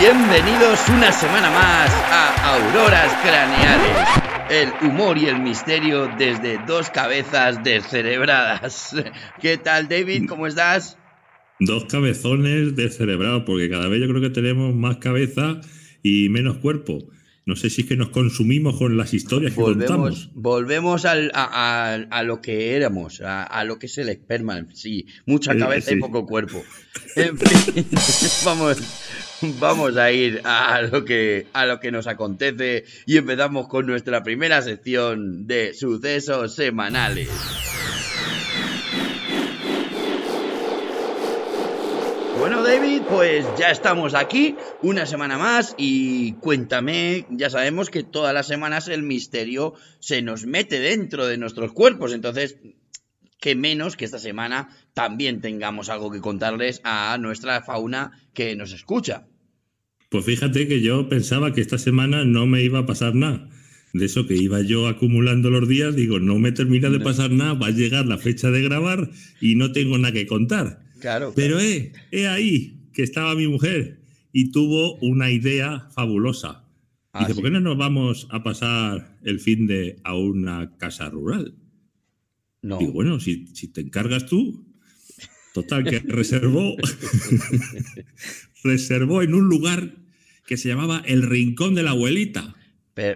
Bienvenidos una semana más a Auroras Craneales. El humor y el misterio desde dos cabezas descerebradas. ¿Qué tal, David? ¿Cómo estás? Dos cabezones descerebrados, porque cada vez yo creo que tenemos más cabeza y menos cuerpo. No sé si es que nos consumimos con las historias que volvemos, contamos. Volvemos al, a, a, a, lo que éramos, a, a, lo que es el esperma. Sí, mucha cabeza sí. y poco cuerpo. En fin, vamos, vamos a ir a lo, que, a lo que nos acontece y empezamos con nuestra primera sección de sucesos semanales. Bueno, David, pues ya estamos aquí una semana más y cuéntame, ya sabemos que todas las semanas el misterio se nos mete dentro de nuestros cuerpos, entonces, qué menos que esta semana también tengamos algo que contarles a nuestra fauna que nos escucha. Pues fíjate que yo pensaba que esta semana no me iba a pasar nada. De eso que iba yo acumulando los días, digo, no me termina de pasar nada, va a llegar la fecha de grabar y no tengo nada que contar. Claro, Pero eh, he ahí que estaba mi mujer y tuvo una idea fabulosa. Ah, Dice, ¿sí? ¿por qué no nos vamos a pasar el fin de a una casa rural? No. Digo, bueno, si, si te encargas tú. Total, que reservó, reservó en un lugar que se llamaba el Rincón de la Abuelita,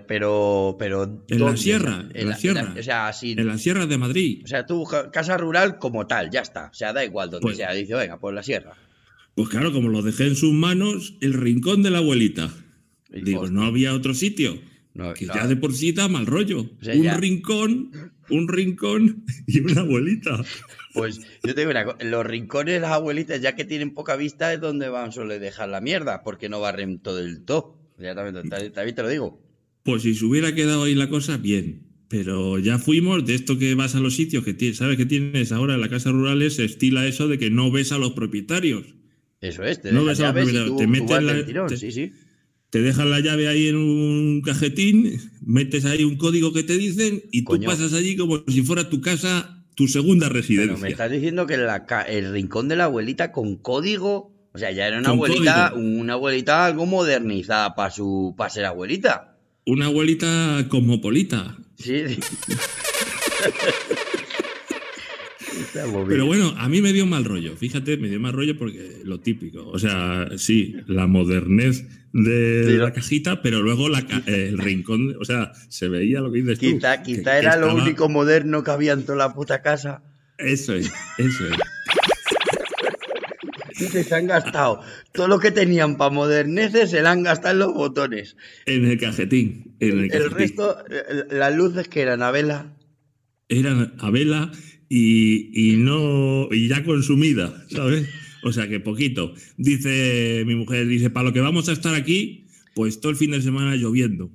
Pero, pero. en la sierra, en la sierra, o sea, así. en la sierra de Madrid. O sea, tú, ca- casa rural como tal, ya está. O sea, da igual donde Pues- sea. Dice, venga, por la sierra. Pues claro, como lo dejé en sus manos, el Rincón de la Abuelita. Digo, no había otro sitio. no, Que no. ya de por sí da mal rollo. sea, un ya- rincón, un rincón y una abuelita. Pues yo te digo una cosa, los rincones de las abuelitas, ya que tienen poca vista, es donde van suele dejar la mierda, porque no barren todo el todo. Ya también, ta- también te lo digo. Pues si se hubiera quedado ahí la cosa, bien. Pero ya fuimos de esto que vas a los sitios que tienes, sabes que tienes ahora en las casas rurales, se estila eso de que no ves a los propietarios. Eso es, te No ves a los propietarios, tú, te metes la- del tirón, te- sí, sí. Te dejan la llave ahí en un cajetín, metes ahí un código que te dicen y Coño. tú pasas allí como si fuera tu casa, tu segunda Pero residencia. me estás diciendo que la el rincón de la abuelita con código, o sea, ya era una abuelita, código. una abuelita algo modernizada para su para ser abuelita. Una abuelita cosmopolita. Sí. Pero bueno, a mí me dio mal rollo. Fíjate, me dio mal rollo porque lo típico. O sea, sí, la modernez de la cajita, pero luego la ca- el rincón, o sea, se veía lo que dices tú. Quizá, que- quizá que era lo único moderno que había en toda la puta casa. Eso es, eso es. Y que se han gastado. Todo lo que tenían para moderneces se lo han gastado en los botones. En el cajetín. En el, El cajetín. resto, eh, las luces que eran a vela. Eran a vela y, y no. y ya consumida, ¿sabes? O sea que poquito. Dice mi mujer, dice, para lo que vamos a estar aquí, pues todo el fin de semana lloviendo.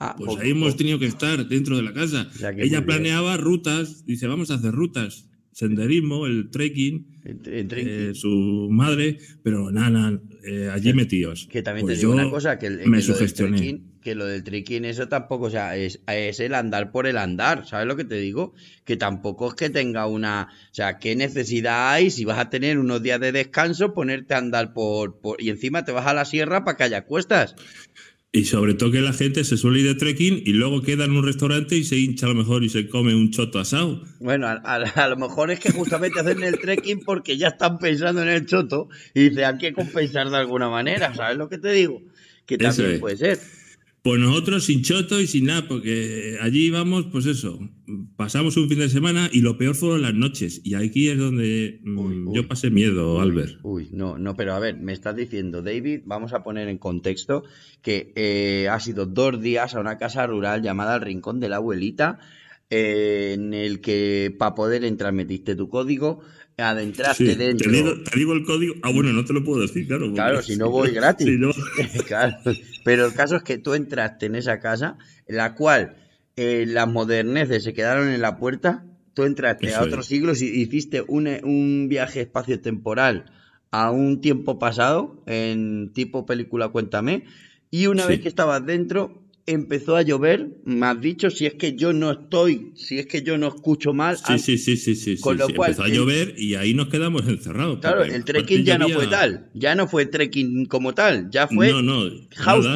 Ah, Pues poco, ahí hemos tenido que estar dentro de la casa. Ella planeaba rutas, dice, vamos a hacer rutas, senderismo, el trekking, eh, su madre, pero nada, nada, eh, allí metidos. Que también Pues te digo una cosa, que, el, que me lo del sugestioné. trekking, que lo del trekking, eso tampoco, o sea, es, es el andar por el andar, ¿sabes lo que te digo? Que tampoco es que tenga una, o sea, ¿qué necesidad hay si vas a tener unos días de descanso, ponerte a andar por, por y encima te vas a la sierra para que haya cuestas? Y sobre todo que la gente se suele ir de trekking y luego queda en un restaurante y se hincha a lo mejor y se come un choto asado. Bueno, a, a- a lo mejor es que justamente hacen el trekking porque ya están pensando en el choto y dicen, hay que compensar de alguna manera, ¿sabes lo que te digo? Que también es. puede ser. Pues nosotros sin choto y sin nada, porque allí íbamos, pues eso, pasamos un fin de semana y lo peor fueron las noches. Y aquí es donde mm, Uy, uy. yo pasé miedo, Albert. Uy, no, no, pero a ver, me estás diciendo, David, vamos a poner en contexto que eh, ha sido dos días a una casa rural llamada El Rincón de la Abuelita, eh, en el que para poder entrar metiste tu código, adentraste Sí, te, dentro. digo, te digo el código. Ah, bueno, no te lo puedo decir, claro. Claro, si no voy gratis. Si no- Claro, pero el caso es que tú entraste en esa casa, en la cual eh, las moderneces se quedaron en la puerta, tú entraste Eso a otros es. siglos y hiciste un, un viaje espacio-temporal a un tiempo pasado, en tipo película Cuéntame, y una Sí. vez que estabas dentro, empezó a llover, me has dicho, si es que yo no estoy, si es que yo no escucho mal. Sí, sí, sí, sí, sí. Con sí, lo sí. cual, empezó a llover y ahí nos quedamos encerrados. Claro, el trekking ya no fue tal, ya no fue trekking como tal, ya fue No, no, nada,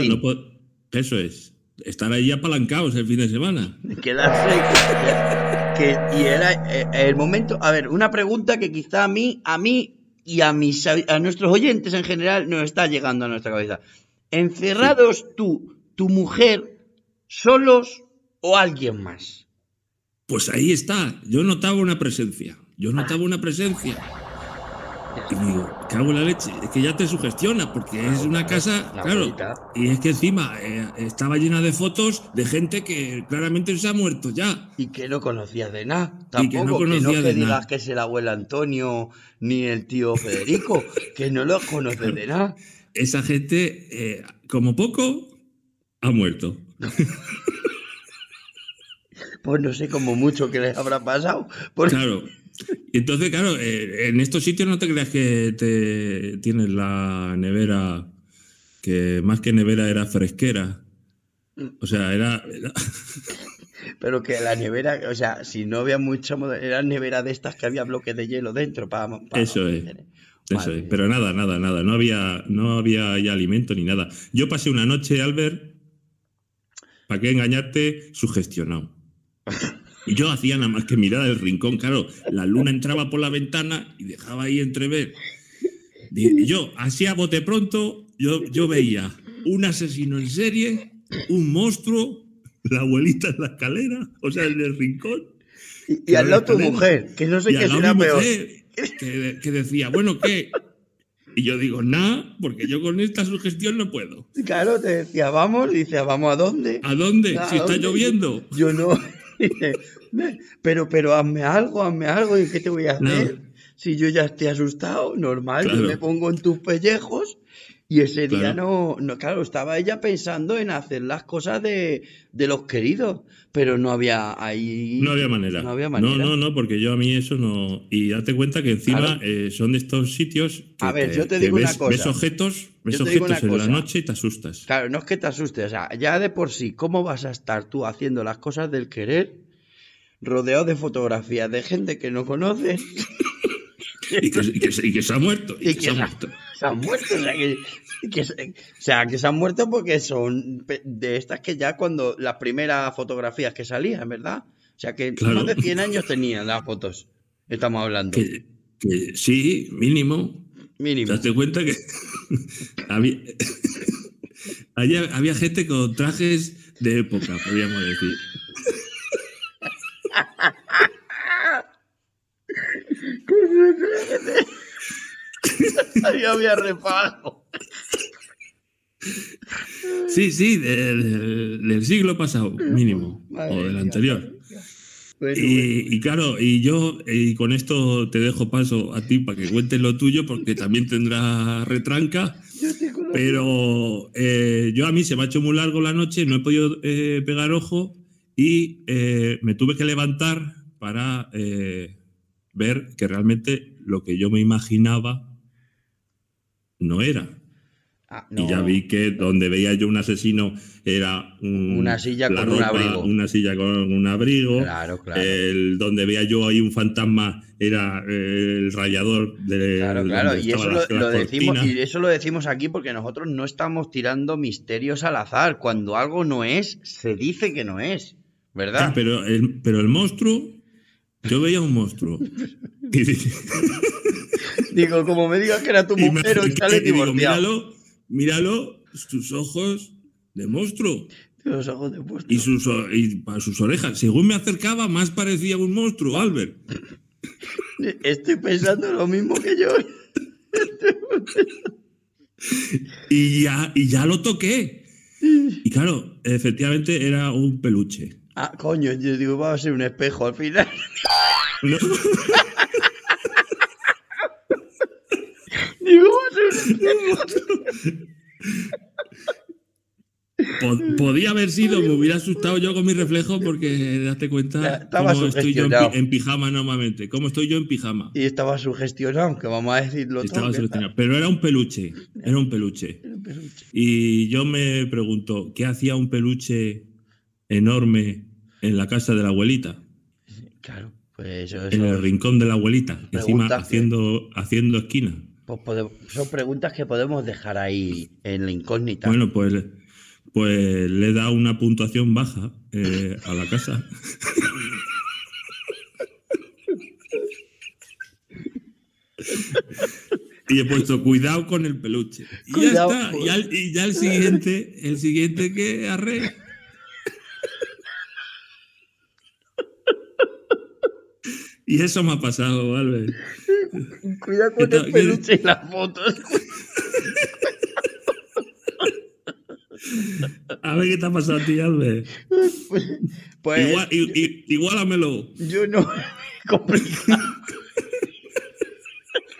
eso es. Estar ahí apalancados el fin de semana. quedarse que, que- y era eh, el momento a ver una pregunta que quizá a mí a mí y a mis a nuestros oyentes en general nos está llegando a nuestra cabeza encerrados tú tu mujer solos o alguien más Pues ahí está. Yo notaba una presencia. Yo notaba una presencia. Y digo, cago en la leche. Es que ya te sugestiona, porque es una casa, claro. bonita. Y es que encima eh, estaba llena de fotos de gente que claramente se ha muerto ya. y que no conocías de nada Y que no tampoco que no, que digas que es el abuelo Antonio ni el tío Federico que no los conoces de nada Esa gente, eh, como poco, ha muerto. pues no sé como mucho que les habrá pasado porque Claro. Entonces, claro, eh, en estos sitios no te creas que te tienes la nevera, que más que nevera era fresquera. O sea, era. era- Pero que la nevera, o sea, si no había mucha moda, eran nevera de estas que había bloques de hielo dentro para. Eso es. Eso Madre es. Pero nada, nada, nada. No había, no había ya alimento ni nada. Yo pasé una noche, Albert, ¿para qué engañarte? Sugestionado. Y yo hacía nada más que mirar el rincón. Claro, la luna entraba por la ventana y dejaba ahí entrever. Y yo, así a bote pronto, yo, yo veía un asesino en serie, un monstruo, la abuelita en la escalera, o sea, en el rincón. Y, y al lado tu mujer, que no sé qué será peor. que, que decía, bueno, ¿qué? Y yo digo, nada, porque yo con esta sugestión no puedo. Claro, te decía, vamos, y dice, ¿vamos a dónde? ¿A dónde? ¿A si está dónde? lloviendo. Yo no. Dice, "Me- pero, pero hazme algo, hazme algo, ¿y qué te voy a hacer? Si yo ya estoy asustado, normal, yo me pongo en tus pellejos. Y ese día Claro. no, no, claro, estaba ella pensando en hacer las cosas de, de los queridos, pero no había ahí. No había manera. No había manera. No, no, no, porque yo a mí eso no. Y date cuenta que encima Claro. eh, son de estos sitios. Que A ver, yo te digo una cosa. Ves objetos, ves objetos en la cosa. noche y te asustas. Claro, no es que te asustes, o sea, ya de por sí, ¿cómo vas a estar tú haciendo las cosas del querer rodeado de fotografías de gente que no conoces Y que, y que se- y que se ha muerto. Y, y que se ha muerto. Se han muerto? O sea, que, que se, o sea, que se han muerto porque son de estas que ya cuando las primeras fotografías que salían, ¿verdad? O sea, que Claro. más de 100 años tenían las fotos, estamos hablando, Que, que sí, mínimo. mínimo. Date cuenta que había, había, había gente con trajes de época, podríamos decir. Yo había repago. Sí, sí, del, del siglo pasado, mínimo, Madre o del anterior. Bueno, Y, y claro, y yo, y con esto te dejo paso a ti para que cuentes lo tuyo, porque también tendrá retranca. Pero eh, yo a mí se me ha hecho muy largo la noche, no he podido eh, pegar ojo y eh, me tuve que levantar para ver que realmente lo que yo me imaginaba no era. Ah, Y ya vi que donde veía yo un asesino era un- Una silla la con un abrigo. Una silla con un abrigo. Claro, claro. El, donde veía yo ahí un fantasma era eh, el rayador de Claro, claro, y eso las- lo, decimos, y eso lo decimos aquí porque nosotros no estamos tirando misterios al azar. Cuando algo no es, se dice que no es, Ah, ¿verdad? pero, el, pero el monstruo, yo veía un monstruo. Digo, como me digas que era tu mujer, hoy sale digo, divorciado. míralo, míralo, sus ojos de monstruo Los ojos de puesto. y sus, y sus orejas. Según me acercaba, más parecía un monstruo, Albert. Estoy pensando lo mismo que yo. Y ya, y ya lo toqué. Y claro, efectivamente era un peluche. Ah, coño, yo digo, va a ser un espejo al final. No, Digo, va a ser un espejo. po- podía haber sido, me hubiera asustado yo con mi reflejo porque date cuenta estaba cómo estoy yo en, pi- sugestionado. en pijama normalmente. ¿Cómo estoy yo en pijama? Y estaba sugestionado, que vamos a decirlo Estaba todo. que solucionado. Pero era un peluche. Era un peluche. está- peluche. Y yo me pregunto, ¿qué hacía un peluche enorme en la casa de la abuelita? Claro, pues eso, En el rincón de la abuelita, encima haciendo, haciendo esquina. Pues pode- son preguntas que podemos dejar ahí en la incógnita. Bueno, pues, pues le da una puntuación baja eh, a la casa. Y he puesto cuidado con el peluche. Y Cuidado ya está. con- Y, al- y ya el siguiente, el siguiente que arre. Y eso me ha pasado, Albert. Cuidado con el peluche y las fotos. A ver qué te ha pasado a ti, Albert. Pues Igual, i- i- igualamelo. yo no. complicado.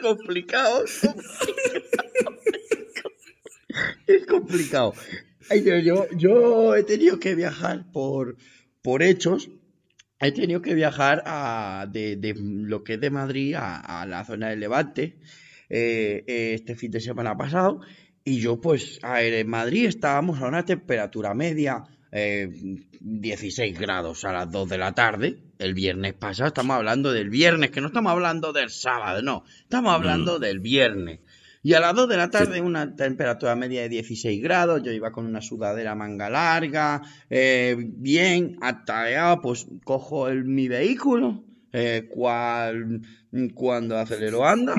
complicado. Es complicado. Ay, Dios, yo, yo he tenido que viajar por, por hechos. He tenido que viajar a, de, de lo que es de Madrid a, a la zona del Levante eh, eh, este fin de semana pasado. Y yo, pues, a ver, en Madrid estábamos a una temperatura media, eh, 16 grados a las 2 de la tarde. El viernes pasado, estamos hablando del viernes, que no estamos hablando del sábado, no. Estamos hablando del viernes. Y a las 2 de la tarde, una temperatura media de 16 grados. Yo iba con una sudadera manga larga, eh, bien atareado. Pues cojo el- mi vehículo, eh, cual, cuando acelero anda,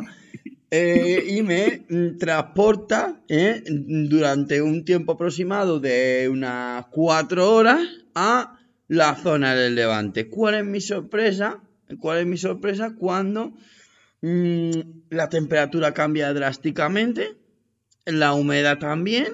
eh, y me transporta eh, durante un tiempo aproximado de unas 4 horas a la zona del Levante. ¿Cuál es mi sorpresa? ¿Cuál es mi sorpresa? Cuando la temperatura cambia drásticamente, la humedad también.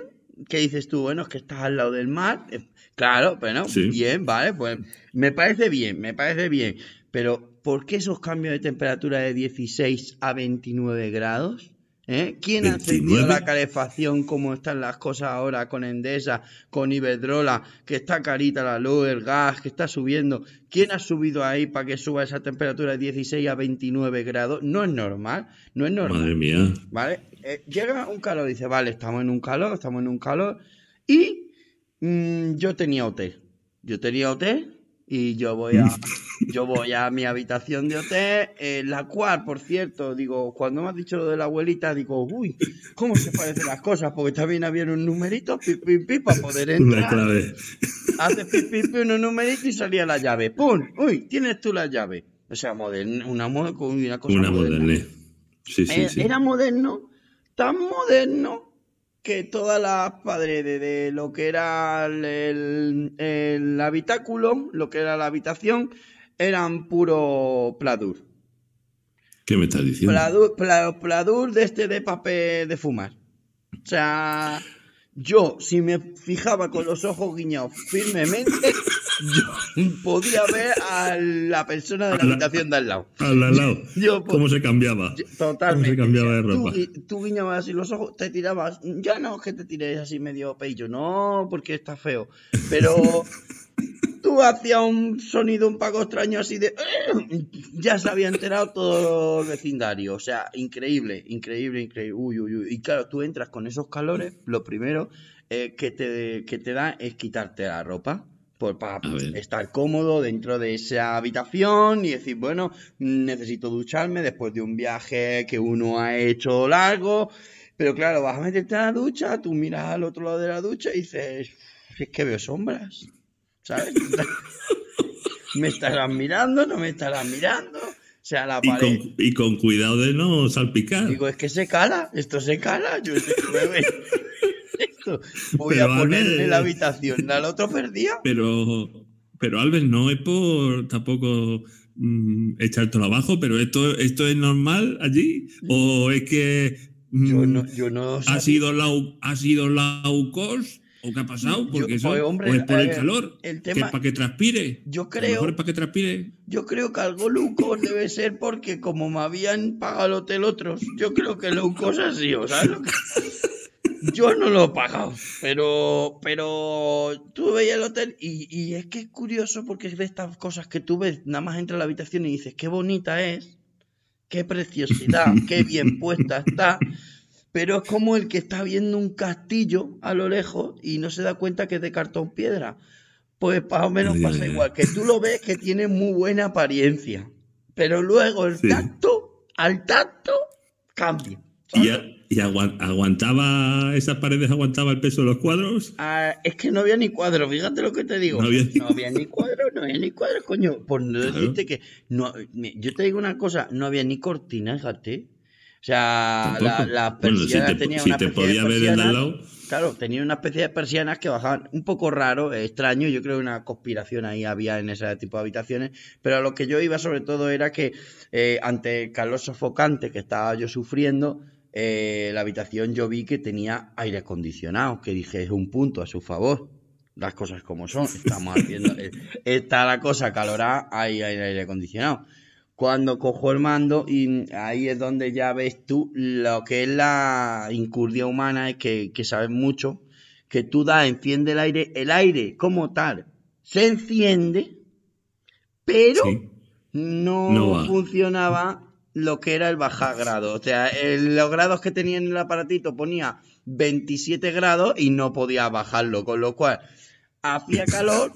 ¿Qué dices tú? Bueno, es que estás al lado del mar. Eh, Claro, bueno, Sí. bien, vale, pues me parece bien, me parece bien. Pero, ¿por qué esos cambios de temperatura de 16 a 29 grados? ¿Eh? ¿Quién ha encendido 29? la calefacción como están las cosas ahora con Endesa, con Iberdrola, que está carita la luz, el gas, que está subiendo? ¿Quién ha subido ahí para que suba esa temperatura de 16 a 29 grados? No es normal, no es normal. Madre mía. ¿Vale? Eh, llega un calor, dice, vale, estamos en un calor, estamos en un calor. Y mm, yo tenía hotel. Yo tenía hotel y yo voy a, yo voy a mi habitación de hotel, en la cual, por cierto, digo, cuando me has dicho lo de la abuelita, digo, uy, ¿cómo se parecen las cosas? Porque también había un numerito, pi, pi, pi, para poder entrar. clave. Haces pi, pi, pi, unos numeritos y salía la llave. ¡Pum! ¡Uy! Tienes tú la llave. O sea, moderna, una, una cosa Una moderna. Sí, sí, Eh, sí. Era moderno, tan moderno que todas las paredes de lo que era el, el- el habitáculo, lo que era la habitación, eran puro pladur. ¿Qué me estás diciendo? Pladur, pla- pladur de este de papel de fumar. O sea, yo, si me fijaba con los ojos guiñados firmemente, yo podía ver a la persona de la habitación de al lado. Al al lado. Yo, ¿Cómo se cambiaba? Yo- Totalmente. ¿Cómo se cambiaba de tú ropa? Tú, guiñabas así los ojos, te tirabas. Ya no es que te tires así medio peillo, no, porque está feo. Pero tú hacías un sonido un poco extraño así de. Ya se había enterado todo el vecindario. O sea, increíble, increíble, increíble. Uy, uy, uy. Y claro, tú entras con esos calores, lo primero eh, que, te, que te da es quitarte la ropa. Por, para estar cómodo dentro de esa habitación y decir, bueno, necesito ducharme después de un viaje que uno ha hecho largo. Pero claro, vas a meterte a la ducha, tú miras al otro lado de la ducha y dices, es que veo sombras, ¿sabes? ¿Me estarán mirando? ¿No me estarán mirando? O sea, la Y con, y con cuidado de no salpicar. Digo, es que se cala, esto se cala, yo esto. Voy Pero, a en la habitación, al otro perdía. Pero, pero Albert, no es por tampoco mm, echártelo abajo, pero esto, esto es normal allí. ¿O es que mm, Yo no, yo no ha sido la, ha sido la UCOS? ¿O qué ha pasado? Porque eso, pues, hombre, o es por el ver, calor. el que tema- es para que transpire. Yo A lo creo, mejor es para que transpire. yo creo que algo Lucos debe ser porque como me habían pagado el hotel otros, yo creo que Lucos ha sido, ¿sabes? lo que- Yo no lo he pagado, pero, pero tú veías el hotel y, y es que es curioso porque es de estas cosas que tú ves, nada más entras a la habitación y dices, qué bonita es, qué preciosidad, qué bien puesta está, pero es como el que está viendo un castillo a lo lejos y no se da cuenta que es de cartón piedra. Pues más o menos pasa igual, que tú lo ves que tiene muy buena apariencia, pero luego el tacto, al tacto, cambia. ¿Y, aguantaba esas paredes, aguantaba el peso de los cuadros? Ah, es que no había ni cuadros, fíjate lo que te digo. No había, ni cuadros, no había ni cuadros, coño. Por no decirte que. No, yo te digo una cosa, no había ni cortinas, fíjate. O sea, la, la persiana si te, tenía si te podía ver el al lado. Claro, tenía una especie de persianas que bajaban un poco raro, extraño. Yo creo que una conspiración ahí había en ese tipo de habitaciones. Pero a lo que yo iba sobre todo era que eh, ante el calor sofocante que estaba yo sufriendo, eh, la habitación yo vi que tenía aire acondicionado, que dije es un punto a su favor. Las cosas como son, estamos haciendo. Eh, está la cosa calorada, hay aire acondicionado. Cuando cojo el mando, y ahí es donde ya ves tú lo que es la incurdia humana, es que, que sabes mucho, que tú das, enciende el aire, el aire como tal se enciende, pero no funcionaba lo que era el bajar grado. O sea, los grados que tenía en el aparatito ponía 27 grados y no podía bajarlo, con lo cual hacía calor.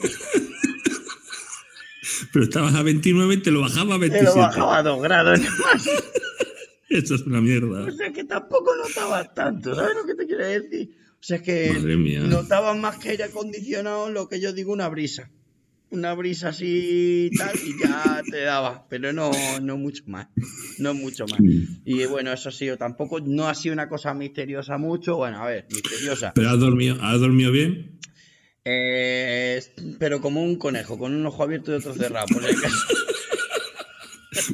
Pero estabas a 29 te lo bajaba a 27. Te lo bajaba a 2 grados más. Eso es una mierda. O sea, que tampoco notaba tanto, ¿sabes lo que te quiero decir? O sea, que notaba más que aire acondicionado lo que yo digo una brisa una brisa así y tal y ya te daba, pero no, no mucho más, no mucho más. Y bueno, eso ha sido tampoco, no ha sido una cosa misteriosa mucho, bueno, a ver, misteriosa. ¿Pero has dormido, has dormido bien? Eh, pero como un conejo, con un ojo abierto y otro cerrado,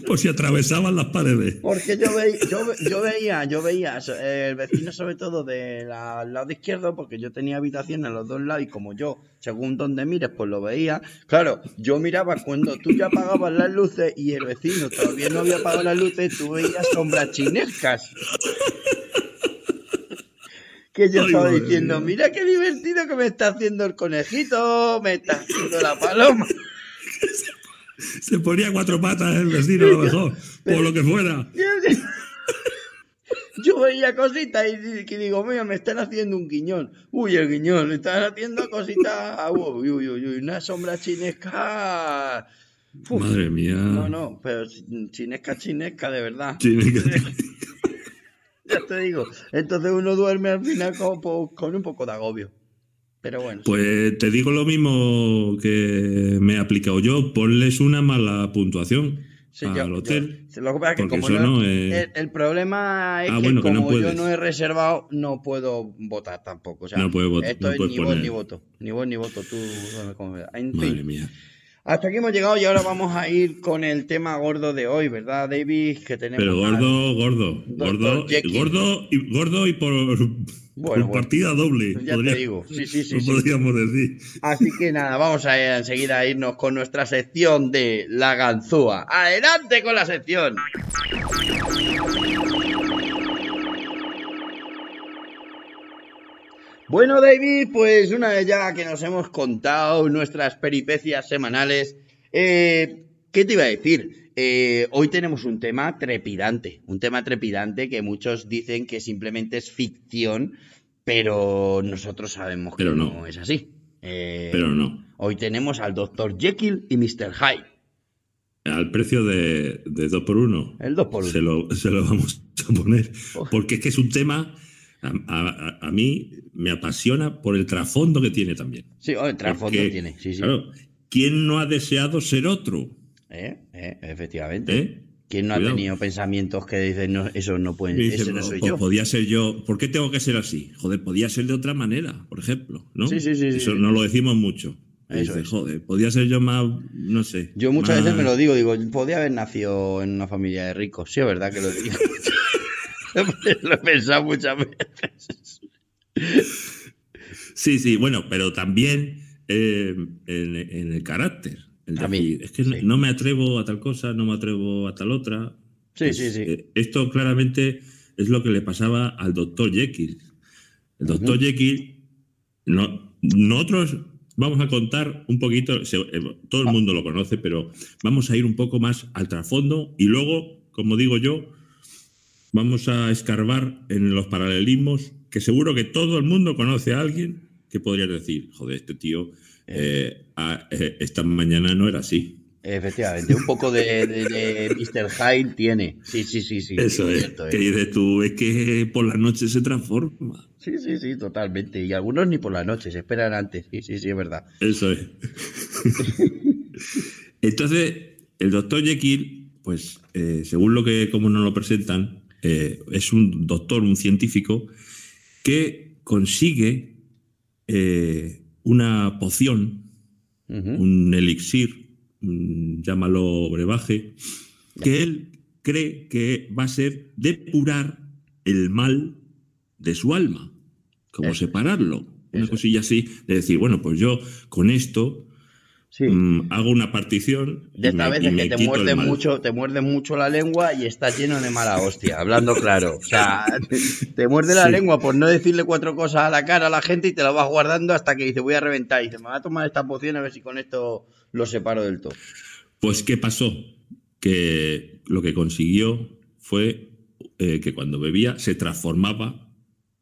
por si atravesaban las paredes. Porque yo, yo, veía, yo veía el vecino sobre todo del lado izquierdo, porque yo tenía habitación en los dos lados y como yo, según donde mires, pues lo veía. Claro, yo miraba cuando tú ya apagabas las luces y el vecino todavía no había apagado las luces, tú veías sombras chinescas. Que yo estaba diciendo, mira qué divertido que me está haciendo el conejito, me está haciendo la paloma. Se ponía cuatro patas el vecino, a lo mejor, por lo que fuera. Yo veía cositas y que digo, mira, me están haciendo un guiñón. Uy, el guiñón, me están haciendo cositas. Uy, uy, uy, uy, una sombra chinesca. Madre mía. No, no, pero chinesca, chinesca, de verdad. Chinesca. ya te digo. Entonces uno duerme al final con un poco de agobio. Pero bueno. Pues te digo lo mismo que me he aplicado yo, ponles una mala puntuación al hotel. lo que pasa es que como no, el, problema es ah, que como yo no he reservado, no puedo votar tampoco. O sea, no puedo votar. Esto es ni voz ni voto. Ni ni voto, tú en Madre mía. Hasta aquí hemos llegado y ahora vamos a ir con el tema gordo de hoy, ¿verdad, David? Que tenemos Pero gordo, gordo, gordo, gordo, y, gordo y por bueno, partida doble. Ya te digo. Sí, sí, sí, podríamos decir. Así que nada, vamos a enseguida irnos con nuestra sección de la ganzúa. ¡Adelante con la sección! Bueno, David, pues una vez ya que nos hemos contado nuestras peripecias semanales, eh, ¿qué te iba a decir? Eh, hoy tenemos un tema trepidante, un tema trepidante que muchos dicen que simplemente es ficción, pero nosotros sabemos que no. es así. Eh, pero no. Hoy tenemos al Dr. Jekyll y Mr. Hyde. Al precio de, de 2 por 1 El 2 por 1 se lo, se lo vamos a poner. Porque es que es un tema. A, mí me apasiona por el trasfondo que tiene también. Sí, el trasfondo tiene. Sí, sí. Claro, ¿quién no ha deseado ser otro? ¿Eh? ¿Eh? Efectivamente. ¿Eh? ¿Quién no ha tenido pensamientos que dicen, no, eso no puede ese no soy yo? Podía ser yo. ¿Por qué tengo que ser así? Joder, podía ser de otra manera, por ejemplo, ¿no? Sí, sí, sí. Eso no lo decimos mucho. Eso Joder, podía ser yo más, no sé. Yo muchas veces me lo digo, digo, podía haber nacido en una familia de ricos. Sí, es verdad que lo digo. lo he pensado muchas veces. Sí, sí, bueno, pero también en, el carácter es que no me atrevo a tal cosa, no me atrevo a tal otra. Sí, sí, sí. Eh, esto claramente es lo que le pasaba al doctor Jekyll. El doctor Jekyll, no, nosotros vamos a contar un poquito, eh, todo el ah. mundo lo conoce, pero vamos a ir un poco más al trasfondo y luego, como digo yo, vamos a escarbar en los paralelismos que seguro que todo el mundo conoce a alguien que podría decir, joder, este tío eh, eh, esta mañana no era así. Efectivamente, un poco de, Mr. Hyde tiene. Sí, sí, sí, sí. Eso es. Que dices tú, es que por la noche se transforma. Sí, sí, sí, totalmente. Y algunos ni por la noche, se esperan antes. Sí, sí, sí, es verdad. Eso es. Entonces, el doctor Jekyll, pues, eh, según lo que como nos lo presentan, eh, es un doctor, un científico, que consigue eh, una poción, un elixir, Mm, llámalo brebaje, que él cree que va a ser depurar el mal de su alma, como separarlo. Una cosilla así, de decir, bueno, pues yo con esto mm, hago una partición. De esta vez es que te muerde mucho, te muerde mucho la lengua y estás lleno de mala hostia, hablando claro. O sea, te, muerde la lengua por no decirle cuatro cosas a la cara a la gente y te la vas guardando hasta que dice voy a reventar. Y dice, me va a tomar esta poción a ver si con esto lo separo del todo. Pues, ¿qué pasó? Que lo que consiguió fue eh, que cuando bebía se transformaba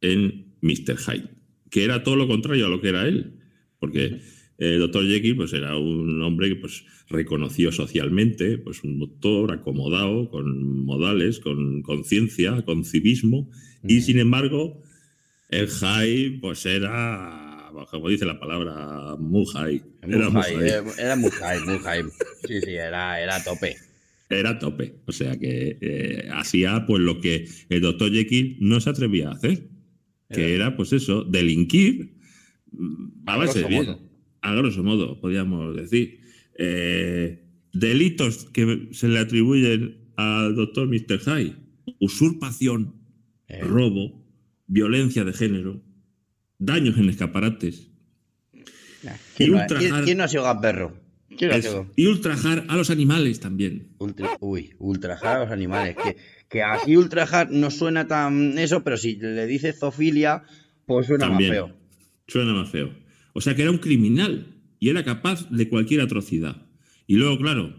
en Mr. Hyde, que era todo lo contrario a lo que era él. Porque el doctor Jekyll pues, era un hombre que pues, reconoció socialmente, pues un doctor acomodado, con modales, con conciencia, con civismo, y sin embargo, el Hyde pues, era como dice la palabra, muy high. Era muy high, era muy high, Sí, sí, era, era tope. Era tope. O sea que eh, hacía pues lo que el doctor Jekyll no se atrevía a hacer. Que era, pues eso, delinquir mm, a, base bien. A grosso modo, podríamos decir. Eh, delitos que se le atribuyen al doctor Mr. High. Usurpación, eh. robo, violencia de género, daños en escaparates. ¿Quién, no, ha sido gamberro? y ultrajar a los animales también. uy, ultrajar a los animales. Que, que aquí ultrajar no suena tan eso, pero si le dice zoofilia, pues suena más feo. Suena más feo. O sea que era un criminal y era capaz de cualquier atrocidad. Y luego, claro,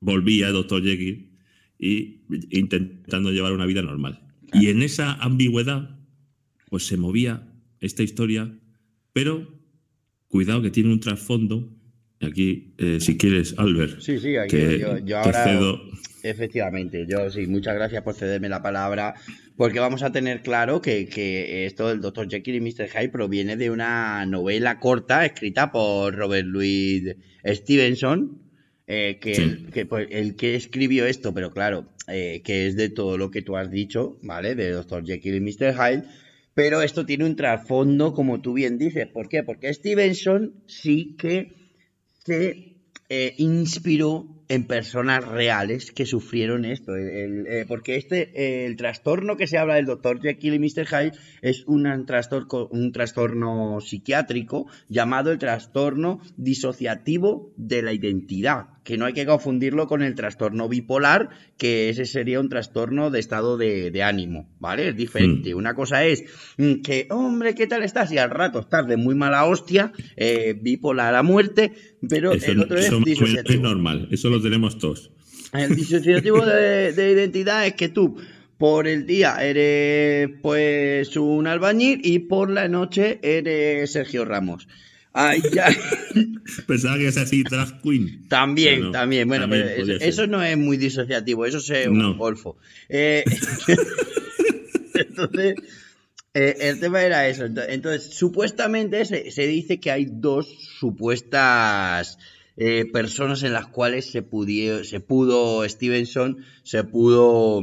volvía el doctor Jekyll y intentando llevar una vida normal. Y en esa ambigüedad pues se movía esta historia, pero cuidado que tiene un trasfondo. Aquí, eh, si quieres, Albert. Sí, sí, aquí yo, ahora. Efectivamente, yo sí, muchas gracias por cederme la palabra, porque vamos a tener claro que, esto del Dr. Jekyll y Mr. Hyde proviene de una novela corta escrita por Robert Louis Stevenson, eh, que, el, que pues, el, que escribió esto, pero claro, eh, que es de todo lo que tú has dicho, ¿vale? De Dr. Jekyll y Mr. Hyde, pero esto tiene un trasfondo, como tú bien dices. ¿Por qué? Porque Stevenson sí que se eh, inspiró en personas reales que sufrieron esto. Eh, porque este, el trastorno que se habla del doctor Jekyll y Mr. Hyde es un trastorno, un trastorno psiquiátrico llamado el trastorno disociativo de la identidad que no hay que confundirlo con el trastorno bipolar, que ese sería un trastorno de estado de, ánimo, ¿vale? Es diferente. Mm. Una cosa es mm, que, hombre, ¿qué tal estás? Y al rato estás de muy mala hostia, eh, bipolar a muerte, pero el otro es disociativo. Es normal, eso lo tenemos todos. El disociativo de, de identidad es que tú por el día eres pues un albañil y por la noche eres Sergio Ramos. Ay, ya. Pensaba que es así, drag queen. También, también. Bueno, pero eso, no es muy disociativo, eso es un golfo. Eh, entonces, eh, el tema era eso. Entonces, supuestamente se, se dice que hay dos supuestas eh, personas en las cuales se, pudió, se pudo, Stevenson, se pudo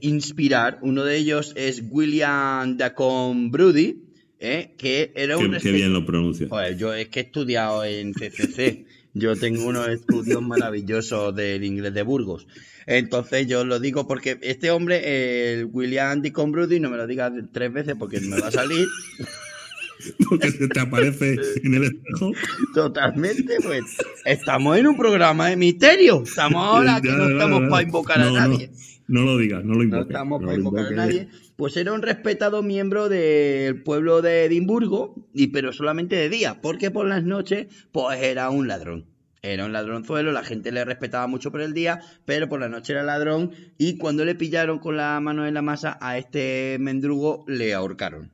inspirar. Uno de ellos es William Dacon Brody ¿eh? que era un... Qué, bien lo pronuncia. Pues yo es que he estudiado en CCC. Yo tengo unos estudios maravillosos del inglés de Burgos. Entonces yo lo digo porque este hombre, el William Deacon Brody, no me lo digas tres veces porque me va a salir. Porque se te aparece en el espejo. Totalmente, pues. Estamos en un programa de misterio. Estamos ahora que no estamos para invocar a nadie. No, lo digas, no lo invoques. No estamos para invocar a nadie pues era un respetado miembro del pueblo de Edimburgo, y, pero solamente de día, porque por las noches, pues era un ladrón. Era un ladronzuelo, la gente le respetaba mucho por el día, pero por la noche era ladrón y cuando le pillaron con la mano en la masa a este mendrugo le ahorcaron.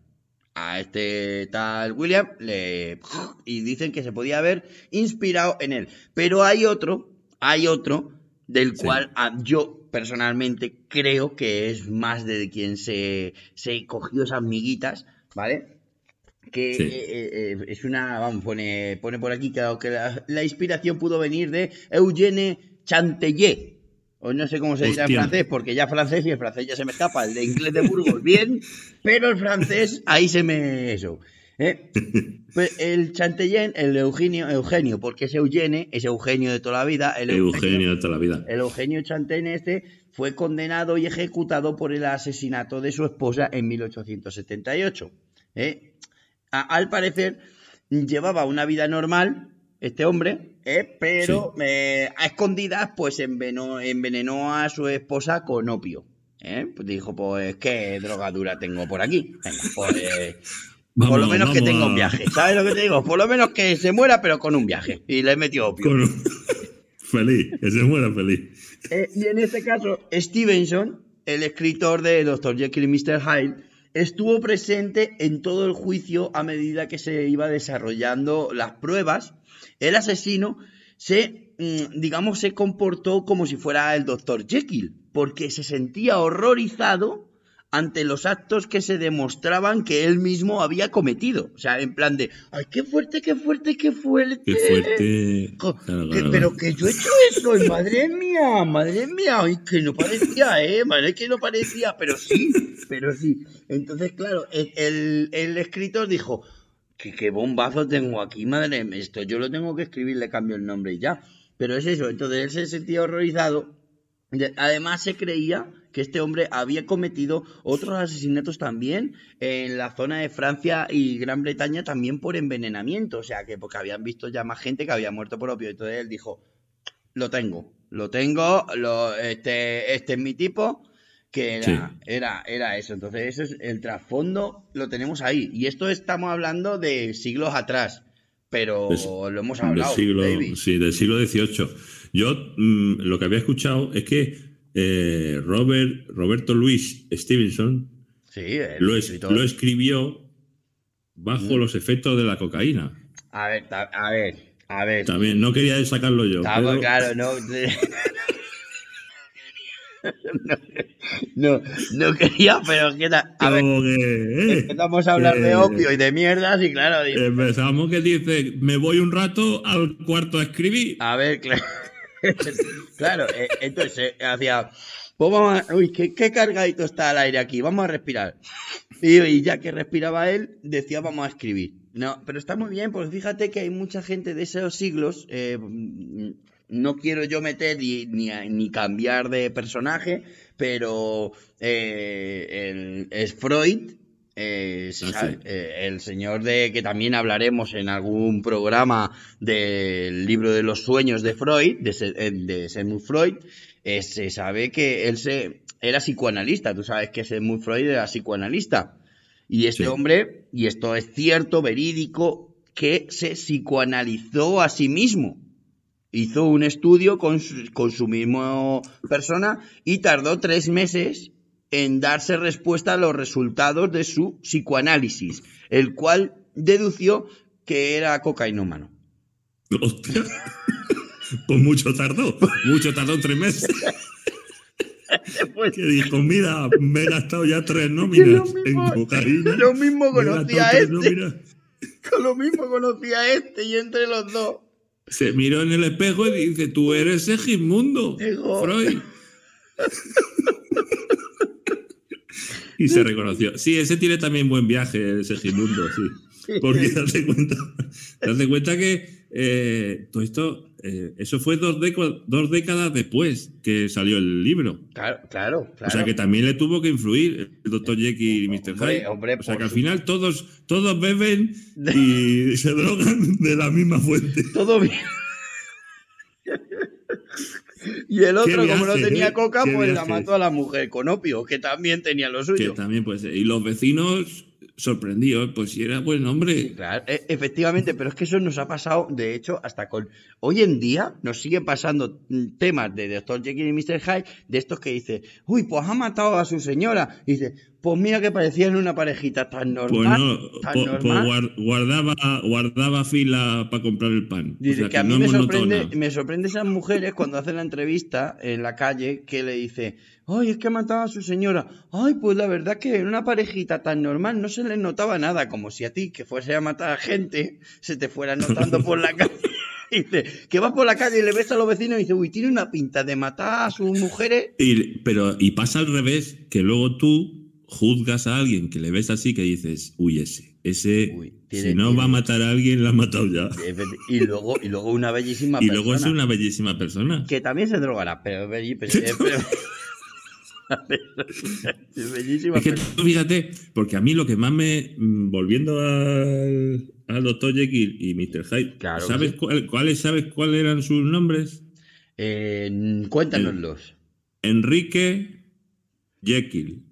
A este tal William le... y dicen que se podía haber inspirado en él. Pero hay otro, hay otro del cual ah, yo personalmente creo que es más de quien se, se cogió esas miguitas, ¿vale? que eh, eh, eh, es una, vamos, pone, pone por aquí que, que la, inspiración pudo venir de Eugene Chantellet. O no sé cómo se dice en francés, porque ya francés y el francés ya se me escapa. El de inglés de Burgos, bien, pero el francés, ahí se me. Eso. Pues el Chantellet, el Eugenio, Eugenio, porque es Eugene, es Eugenio de toda la vida. El Eugenio, de toda la vida. El Eugenio Chantellet este fue condenado y ejecutado por el asesinato de su esposa en 1878. ¿eh? al parecer llevaba una vida normal, este hombre, ¿eh? pero a escondidas pues envenenó, a su esposa con opio. ¿eh? Pues dijo, pues, ¿qué drogadura tengo por aquí? pues... por lo menos que tenga un viaje, ¿sabes lo que te digo? Por lo menos que se muera, pero con un viaje. Y le metió opio. feliz, que se muera feliz. Eh, y en este caso, Stevenson, el escritor de Dr. Jekyll y Mr. Hyde, estuvo presente en todo el juicio a medida que se iba desarrollando las pruebas. El asesino se, mm, digamos, se comportó como si fuera el doctor Jekyll, porque se sentía horrorizado ante los actos que se demostraban que él mismo había cometido. O sea, en plan de, ay, qué fuerte, qué fuerte, qué fuerte. Qué fuerte. pero que yo he hecho eso, madre mía, madre mía, ay, que no parecía, eh, madre que no parecía, pero sí, pero sí. Entonces, claro, el, escritor dijo, ¿Qué, qué bombazo tengo aquí, madre mía, esto yo lo tengo que escribir, le cambio el nombre y ya. Pero es eso, entonces él se sentía horrorizado. Además se creía que este hombre había cometido otros asesinatos también en la zona de Francia y Gran Bretaña también por envenenamiento, o sea que porque habían visto ya más gente que había muerto por opio, entonces él dijo, lo tengo, lo tengo, lo, este, este es mi tipo, que era, era, eso, entonces ese es el trasfondo, lo tenemos ahí, y esto estamos hablando de siglos atrás, pero lo hemos hablado. sí, del siglo XVIII. Yo mm, lo que había escuchado es que eh, Robert, Roberto Luis Stevenson lo, escribió bajo los efectos de la cocaína. A ver, a ver, a ver. También, no quería sacarlo yo. Claro, no. no, no quería, pero ¿qué tal? A ver, que, empezamos a hablar de opio y de mierdas y claro. Empezamos que dice, me voy un rato al cuarto a escribir. A ver, claro. claro, eh, entonces eh, hacía, pues vamos uy, qué, cargadito está el aire aquí, vamos a respirar. Y, ya que respiraba él, decía, vamos a escribir. No, pero está muy bien, porque fíjate que hay mucha gente de esos siglos, eh, no quiero yo meter ni, ni, cambiar de personaje, pero es Freud, eh, eh, el señor de que también hablaremos en algún programa del libro de los sueños de Freud, de, eh, de Sigmund Freud, se sabe que él se, era psicoanalista. Tú sabes que Sigmund Freud era psicoanalista. Y este hombre, y esto es cierto, verídico, que se psicoanalizó a sí mismo. Hizo un estudio con su, con su mismo persona y tardó tres meses en darse respuesta a los resultados de su psicoanálisis, el cual dedució que era cocainómano. Hostia. Pues mucho tardó, mucho tardó tres meses. que dijo, mira, me he gastado ya tres nóminas en cocaína. Lo mismo conocía a este. Con lo mismo conocía a este y entre los dos. Se miró en el espejo y dice, tú eres Segismundo, Freud. y se reconoció. Sí, ese tiene también buen viaje, ese Gimundo, sí. Porque te cuenta, cuenta que eh, todo esto, eh, eso fue dos, dos, décadas después que salió el libro. Claro, claro, O sea que también le tuvo que influir el Dr. Jekyll y Mr. Hyde. o sea que al final todos, todos beben y se drogan de la misma fuente. Todo bien. Y el otro, como no tenía ¿eh? coca, pues la mató a la mujer con opio, que también tenía lo suyo. Que también, pues, y los vecinos sorprendido, pues si era buen hombre. Claro, e- efectivamente, pero es que eso nos ha pasado, de hecho, hasta con... Hoy en día nos sigue pasando mm, temas de Dr. Jekyll y Mr. Hyde, de estos que dice, uy, pues ha matado a su señora. Y dice, pues mira que parecían una parejita tan Pues normal, no, tan po- po- normal. guar- guardaba, guardaba fila para comprar el pan. O Dice sea que a mí no me sorprende, me sorprende esas mujeres cuando hacen la entrevista en la calle que le dice, ay, es que ha matado a su señora. Ay, pues la verdad que en una parejita tan normal no se les notaba nada, como si a ti que fuese a matar a gente se te fuera notando por la calle. Dice, que vas por la calle y le ves a los vecinos y dice, uy, tiene una pinta de matar a sus mujeres. Y, pero, y pasa al revés, que luego tú juzgas a alguien que le ves así que dices, uy, ese, ese, Uy, tiene- si no tiene- va a matar a alguien, lo ha matado ya. Y luego, y luego una bellísima Y persona. luego es una bellísima persona. Que también se drogará, pero, pero- pero- es bellísima Es que tú fíjate, porque a mí lo que más me. mm, Volviendo al, al Dr. Jekyll y Mr. Hyde, Claro ¿sabes sí. cuál- cuáles sabes cuáles eran sus nombres? Eh, cuéntanoslos. Enrique Jekyll.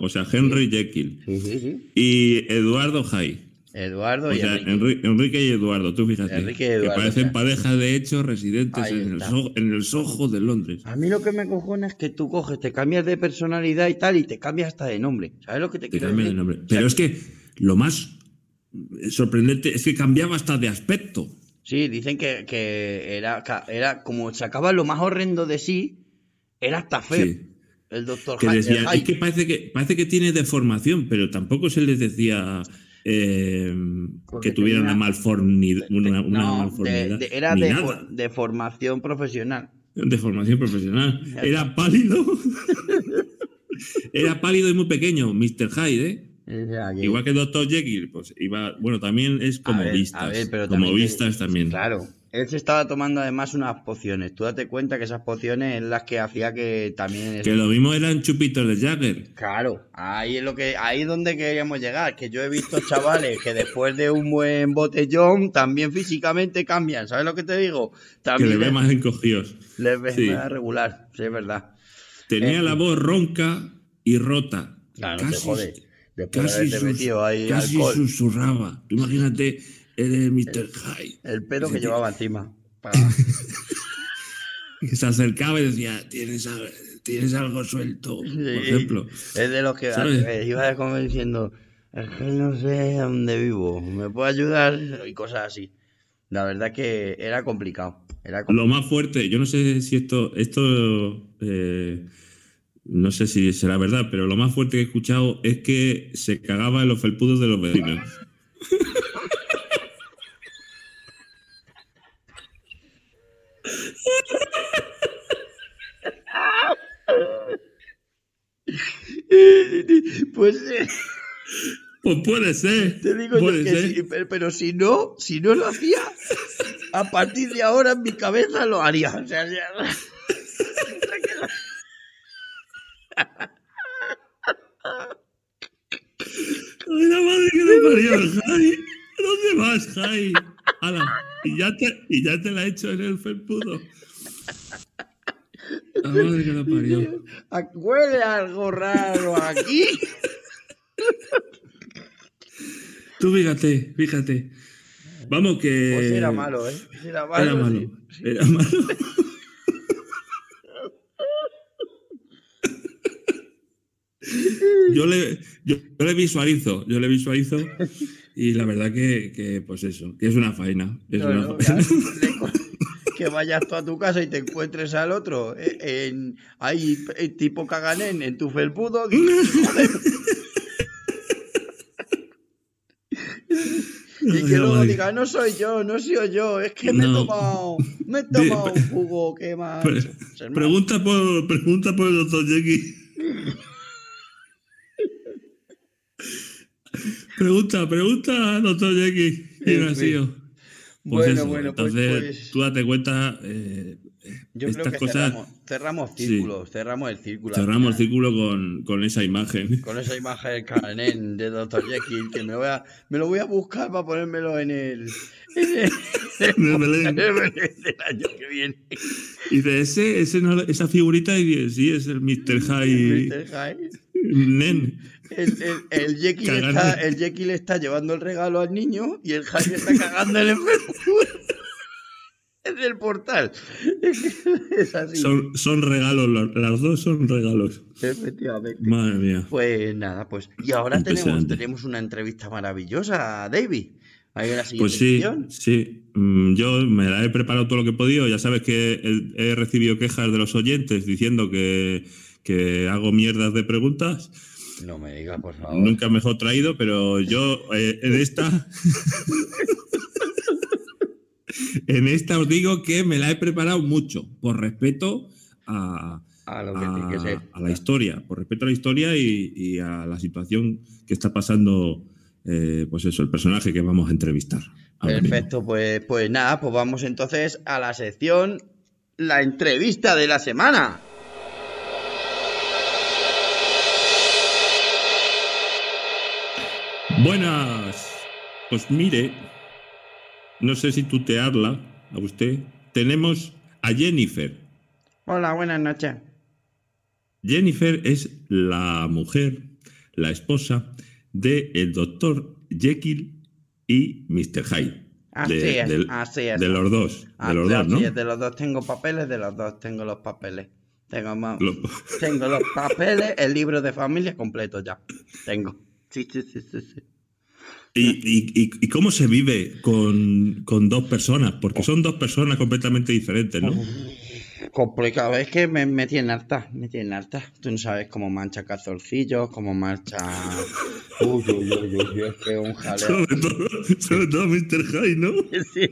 O sea, Henry Jekyll. Sí, sí, sí. Y Eduardo Hyde. Eduardo O y sea, Enrique. Enri- Enrique y Eduardo, tú fíjate. Enrique y Eduardo, que parecen o sea. pareja de hecho residentes en el, está. Soho, en el Soho de Londres. A mí lo que me cojona es que tú coges, te cambias de personalidad y tal, y te cambias hasta de nombre. ¿Sabes lo que te, Te decir? el nombre. Pero es que lo más sorprendente es que cambiaba hasta de aspecto. Sí, dicen que, que era, era como sacaba lo más horrendo de sí, era hasta feo. Sí. El doctor que Hyde, decían, el es que parece que parece que tiene deformación, pero tampoco se les decía eh, que tuviera tenía- una malformidad, una, una No, de- malformidad, de- era de, nada. for- de formación profesional. profesional. Era pálido. Era pálido y muy pequeño, Mr. Hyde, ¿eh? Que- Igual que Dr. Jekyll, pues iba, bueno, también es A como ver, vistas, a ver, pero como también vistas también. Claro. Él se estaba tomando además unas pociones. Tú date cuenta que esas pociones es las que hacía que también... Que lo mismo eran chupitos de Jagger. Claro, ahí es lo que, ahí es donde queríamos llegar, que yo he visto chavales que después de un buen botellón también físicamente cambian, ¿sabes lo que te digo? Que También le ve más encogidos. les ves sí. más regular, sí, es verdad. Tenía Eh, la voz ronca y rota. Claro, no te. Después de casi, haberte sus- metido ahí casi alcohol, susurraba. Tú imagínate el Mr. Hyde. el pedo que llevaba encima. Que se acercaba y decía, ¿tienes, tienes algo suelto? Por Sí. ejemplo. Es de los que ¿Sabes? eh, iba como diciendo, es que no sé dónde vivo, ¿me puede ayudar? Y cosas así. La verdad que era complicado. Era complicado. Lo más fuerte, yo no sé si esto, esto eh, no sé si será verdad, pero lo más fuerte que he escuchado es que se cagaba en los felpudos de los vecinos. Pues eh, Pues puede ser. te digo yo que sí, pero, pero si no, si no lo hacía, a partir de ahora en mi cabeza lo haría. O sea, ya- Ay, la madre que parió, Jai. ¿Dónde vas, Jai? Ala, y ya te, y ya te la he hecho en el felpudo. La madre que la parió. Ah, huele algo raro aquí. Tú fíjate, fíjate. Vamos que. Pues era malo, ¿eh? Era malo. Era sí. malo. Era malo. Yo le, yo, yo le visualizo, yo le visualizo y la verdad que, que, pues eso, que es una faena. Es No, una no, faena. Que vayas tú a tu casa y te encuentres al otro eh, en, ahí eh, tipo caganén en tu felpudo y, que luego diga, no soy yo, no soy yo, es que me he tomado, me he tomado un jugo que más. Pre- pregunta, por, pregunta por el doctor Jackie. pregunta, pregunta, doctor Jackie. ¿Quién ha sido? Pues Bueno, eso, bueno, pues- entonces pues- tú date cuenta, eh, Yo creo que cosas, cerramos, cerramos Sí. círculos, cerramos el círculo. cerramos el círculo con, con esa imagen. Con esa imagen del canén de Dr. Jekyll, que me, voy a, me lo voy a buscar para ponérmelo en el, en el, Belén. del año que viene. Y dice, ese, ese no- esa figurita, y dice, sí, es el Mr. High Mr. Hyde. Nen. El, el, el, Jekyll está, el Jekyll está llevando el regalo al niño y el Jaime está cagando el enfermo. Es del portal. Es, así. Son, son regalos, los- las dos son regalos. Efectivamente. Madre mía. Pues nada, pues. Y ahora tenemos, tenemos una entrevista maravillosa, David. Pues sí, sí. Mm, Yo me la he preparado todo lo que he podido. Ya sabes que he, he recibido quejas de los oyentes diciendo que, que hago mierdas de preguntas. No me digas, por favor. Nunca mejor traído, pero yo eh, en esta. en esta os digo que me la he preparado mucho, por respeto a, A lo que tiene que a, ser. a la historia, por respeto a la historia y, y a la situación que está pasando, eh, pues eso, el personaje que vamos a entrevistar. Perfecto, pues, pues nada, pues vamos entonces a la sección La entrevista de la semana. Buenas. Pues mire, no sé si tutearla a usted. Tenemos a Jennifer. Hola, buenas noches. Jennifer es la mujer, la esposa de el doctor Jekyll y Mr. Hyde. Así de, es, del- así es. de los dos, de los dos, ¿no? es, de los dos tengo papeles, de los dos tengo los papeles. Tengo, ma- Lo- tengo los papeles, el libro de familia completo ya. Tengo. Sí, sí, sí, sí. sí. ¿Y, y- y- y cómo se vive con, con dos personas? Porque son dos personas completamente diferentes, ¿no? Complicado, es que me, me tienen harta, me tienen harta. Tú no sabes cómo mancha calzoncillos, cómo marcha. Uy, uy, uy, uy, uy, es que es un jaleo. Sobre todo, sobre todo Mr. Hyde, ¿no? Sí.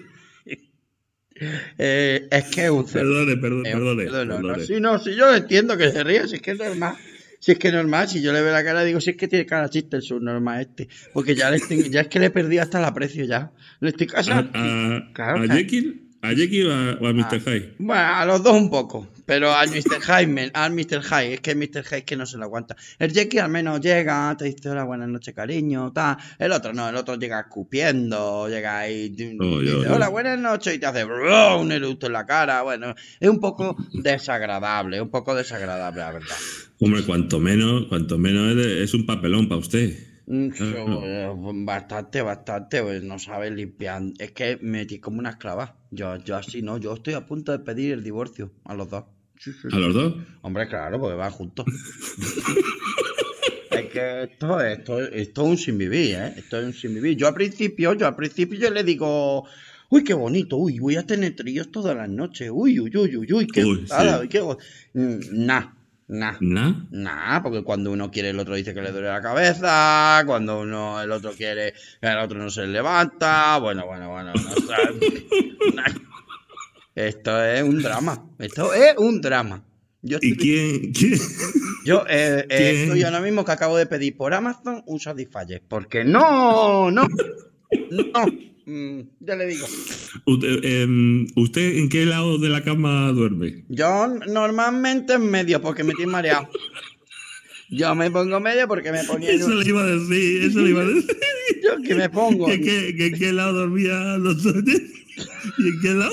Eh, es que es un cerdo. Perdone, perdone, Eh, perdone. no, no, no, perdone. sí, no, sí, yo entiendo que se ríe, si es que es normal. Si es que normal, si yo le veo la cara, digo, si es que tiene cara chiste el subnormal este. Porque ya, le estoy- ya es que le perdí hasta el aprecio ya. Le estoy ¿A, casando. a, Claro, a. Jekyll? ¿A Jekyll o a, o a Mr. Hyde? Bueno, a los dos un poco. Pero al Mr. Hyde, al Mr. Hyde, es que el Mr. Hyde que no se lo aguanta. El Jackie al menos llega, te dice hola, buenas noches, cariño, tal. El otro no, el otro llega escupiendo, llega ahí, dice, hola, buenas noches, y te hace "Bro", un eructo en la cara. Bueno, es un poco desagradable, es un poco desagradable, la verdad. Hombre, cuanto menos, cuanto menos es, de- es un papelón para usted. Mm, Ah, eh, Bastante, bastante, pues no sabes limpiar. Es que me metí como una esclava. Yo, yo así no, yo estoy a punto de pedir el divorcio a los dos. Sí, sí, ¿A los dos? Hombre, claro, porque van juntos. es que esto, esto, esto es un sin vivir, ¿eh? Esto es un sin vivir. Yo al principio, yo al principio yo le digo, uy, qué bonito, uy, voy a tener tríos todas las noches, uy, uy, uy, uy, uy, qué Uy, sí. uy, qué go-". Mm, Nah, nah. ¿Nah? Nah, porque cuando uno quiere el otro dice que le duele la cabeza, cuando uno el otro quiere el otro no se levanta, bueno, bueno, bueno, no sé. Nah. Esto es un drama, esto es un drama. Yo ¿Y estoy, quién? quién? yo eh, eh, estoy ahora mismo que acabo de pedir por Amazon un Satisfyer, porque no, no, no, mm, ya le digo. Usted, em, ¿Usted en qué lado de la cama duerme? Yo normalmente en medio porque me tiene mareado. Yo me pongo medio porque me ponía Eso un- le iba a decir, eso le iba a decir. yo que me pongo. ¿Que, que, que en qué lado dormía los dos? ¿Y en qué lado?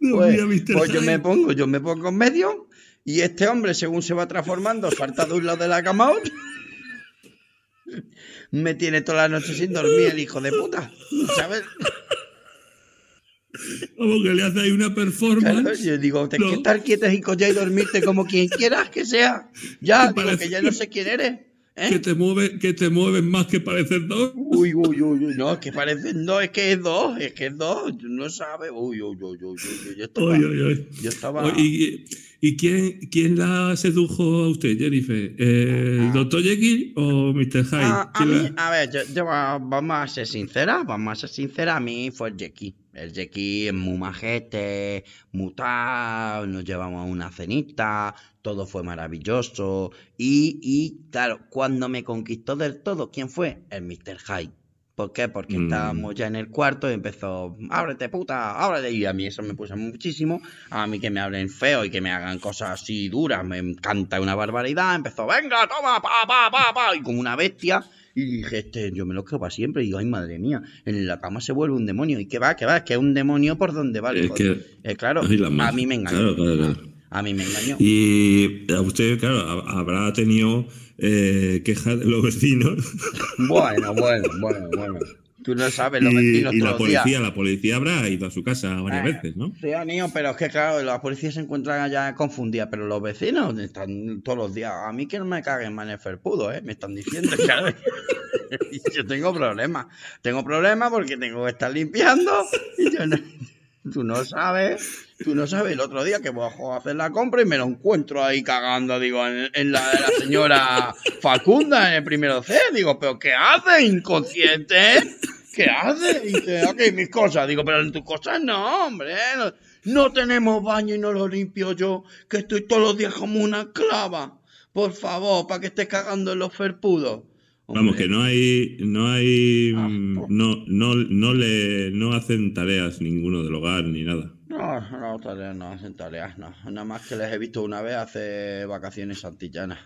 Pues, Mr. pues yo me pongo, yo me pongo en medio y este hombre, según se va transformando, salta de un lado de la cama. Me tiene toda la noche sin dormir el hijo de puta. ¿Sabes? Como que le hace ahí una Claro, performance. yo digo, tienes No. que estar quieto y ya y dormirte como quien quieras que sea. Ya, digo que ya no sé quién eres. ¿Eh? Que te mueve, que te mueven más que parecer dos. Uy, uy, uy, uy, no, es que parecen dos, es que es dos, es que es dos, no sabe. Uy, uy, uy, uy, uy, uy, yo estaba, Ay, ay, ay. yo estaba, ¿Y, y quién, quién la sedujo a usted, Jennifer? Eh, ¿El doctor Jekyll o Mr. Hyde? Ah, a ¿Quién mí, la- a ver, yo, yo, ah, vamos a ser sinceras, vamos a ser sinceras, a mí fue Jackie. El Jackie es muy majete, muy tal, nos llevamos a una cenita, todo fue maravilloso. Y, y claro, cuando me conquistó del todo, ¿quién fue? El Mr. Hyde. ¿Por qué? Porque Mm. estábamos ya en el cuarto y empezó, ábrete puta, ábrete. Y a mí eso me puso muchísimo. A mí que me hablen feo y que me hagan cosas así duras, me encanta una barbaridad. Empezó, venga, toma, pa, pa, pa, pa. Y como una bestia. Y dije, este, yo me lo creo para siempre. Y digo, ay, madre mía, en la cama se vuelve un demonio. ¿Y qué va? ¿Qué va? Es que es un demonio por donde va. Es que- Eh, claro, a mí me engañó. Claro, claro, claro. A mí me engañó. Y a usted, claro, ha- habrá tenido eh, quejas de los vecinos. Bueno, bueno, bueno, bueno. Tú no sabes, los y vecinos y la los días. policía, la policía habrá ido a su casa varias Eh, veces, ¿no? Sí, amigo, pero es que claro, la policía se encuentra allá confundida, pero los vecinos están todos los días. A mí que no me caguen más en el felpudo, ¿eh? Me están diciendo, claro. Yo tengo problemas. Tengo problemas porque tengo que estar limpiando y yo no- Tú no sabes, tú no sabes. El otro día que bajo a hacer la compra y me lo encuentro ahí cagando, digo, en, en la de la señora Facunda, en el primero C. Digo, ¿pero qué hace, inconsciente? ¿Qué hace? Y dice, ok, mis cosas. Digo, pero en tus cosas no, hombre. No, no tenemos baño y no lo limpio yo, que estoy todos los días como una clava. Por favor, para que estés cagando en los ferpudos. Vamos, que no hay, no hay, Ah, no, no, no le, no hacen tareas ninguno del hogar ni nada. No, no, tareas no, hacen tareas, no. Nada más que les he visto una vez hace vacaciones antillanas.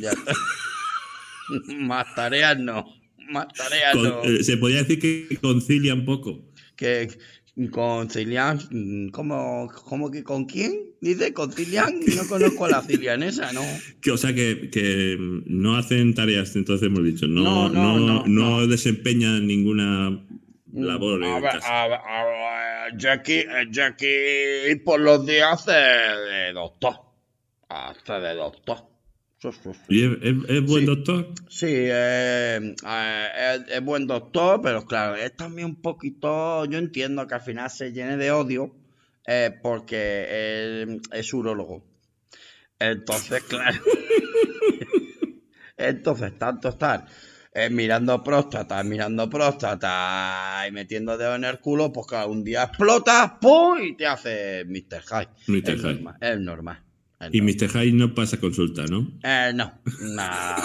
Ya está. Más tareas no. Más tareas Con- no. eh, se podría decir que concilian poco. Que con Cilian, mm, ¿cómo, ¿cómo que con quién? Dice con Cilian, no conozco a la cilianesa, ¿no? Que, o sea, que, que no hacen tareas, entonces hemos dicho, no, No, no, no, no, no desempeñan ninguna labor en A ver, a ver, a ver, Jackie, eh, Jackie por los días hace de doctor. Hace de doctor. Sí, sí, sí. ¿Y es, es- es buen doctor? Sí, eh, eh, es, es buen doctor, pero claro, es también un poquito. Yo entiendo que al final se llene de odio eh, porque él es urólogo. Entonces, claro. Entonces, tanto estar eh, mirando próstata, mirando próstata y metiendo dedo en el culo, pues claro, un día explota, ¡pum! y te hace Mr. High. Mr. Es High. normal. Es normal. es Y normal. Mr. Hyde no pasa consulta, ¿no? Eh, no. Nah.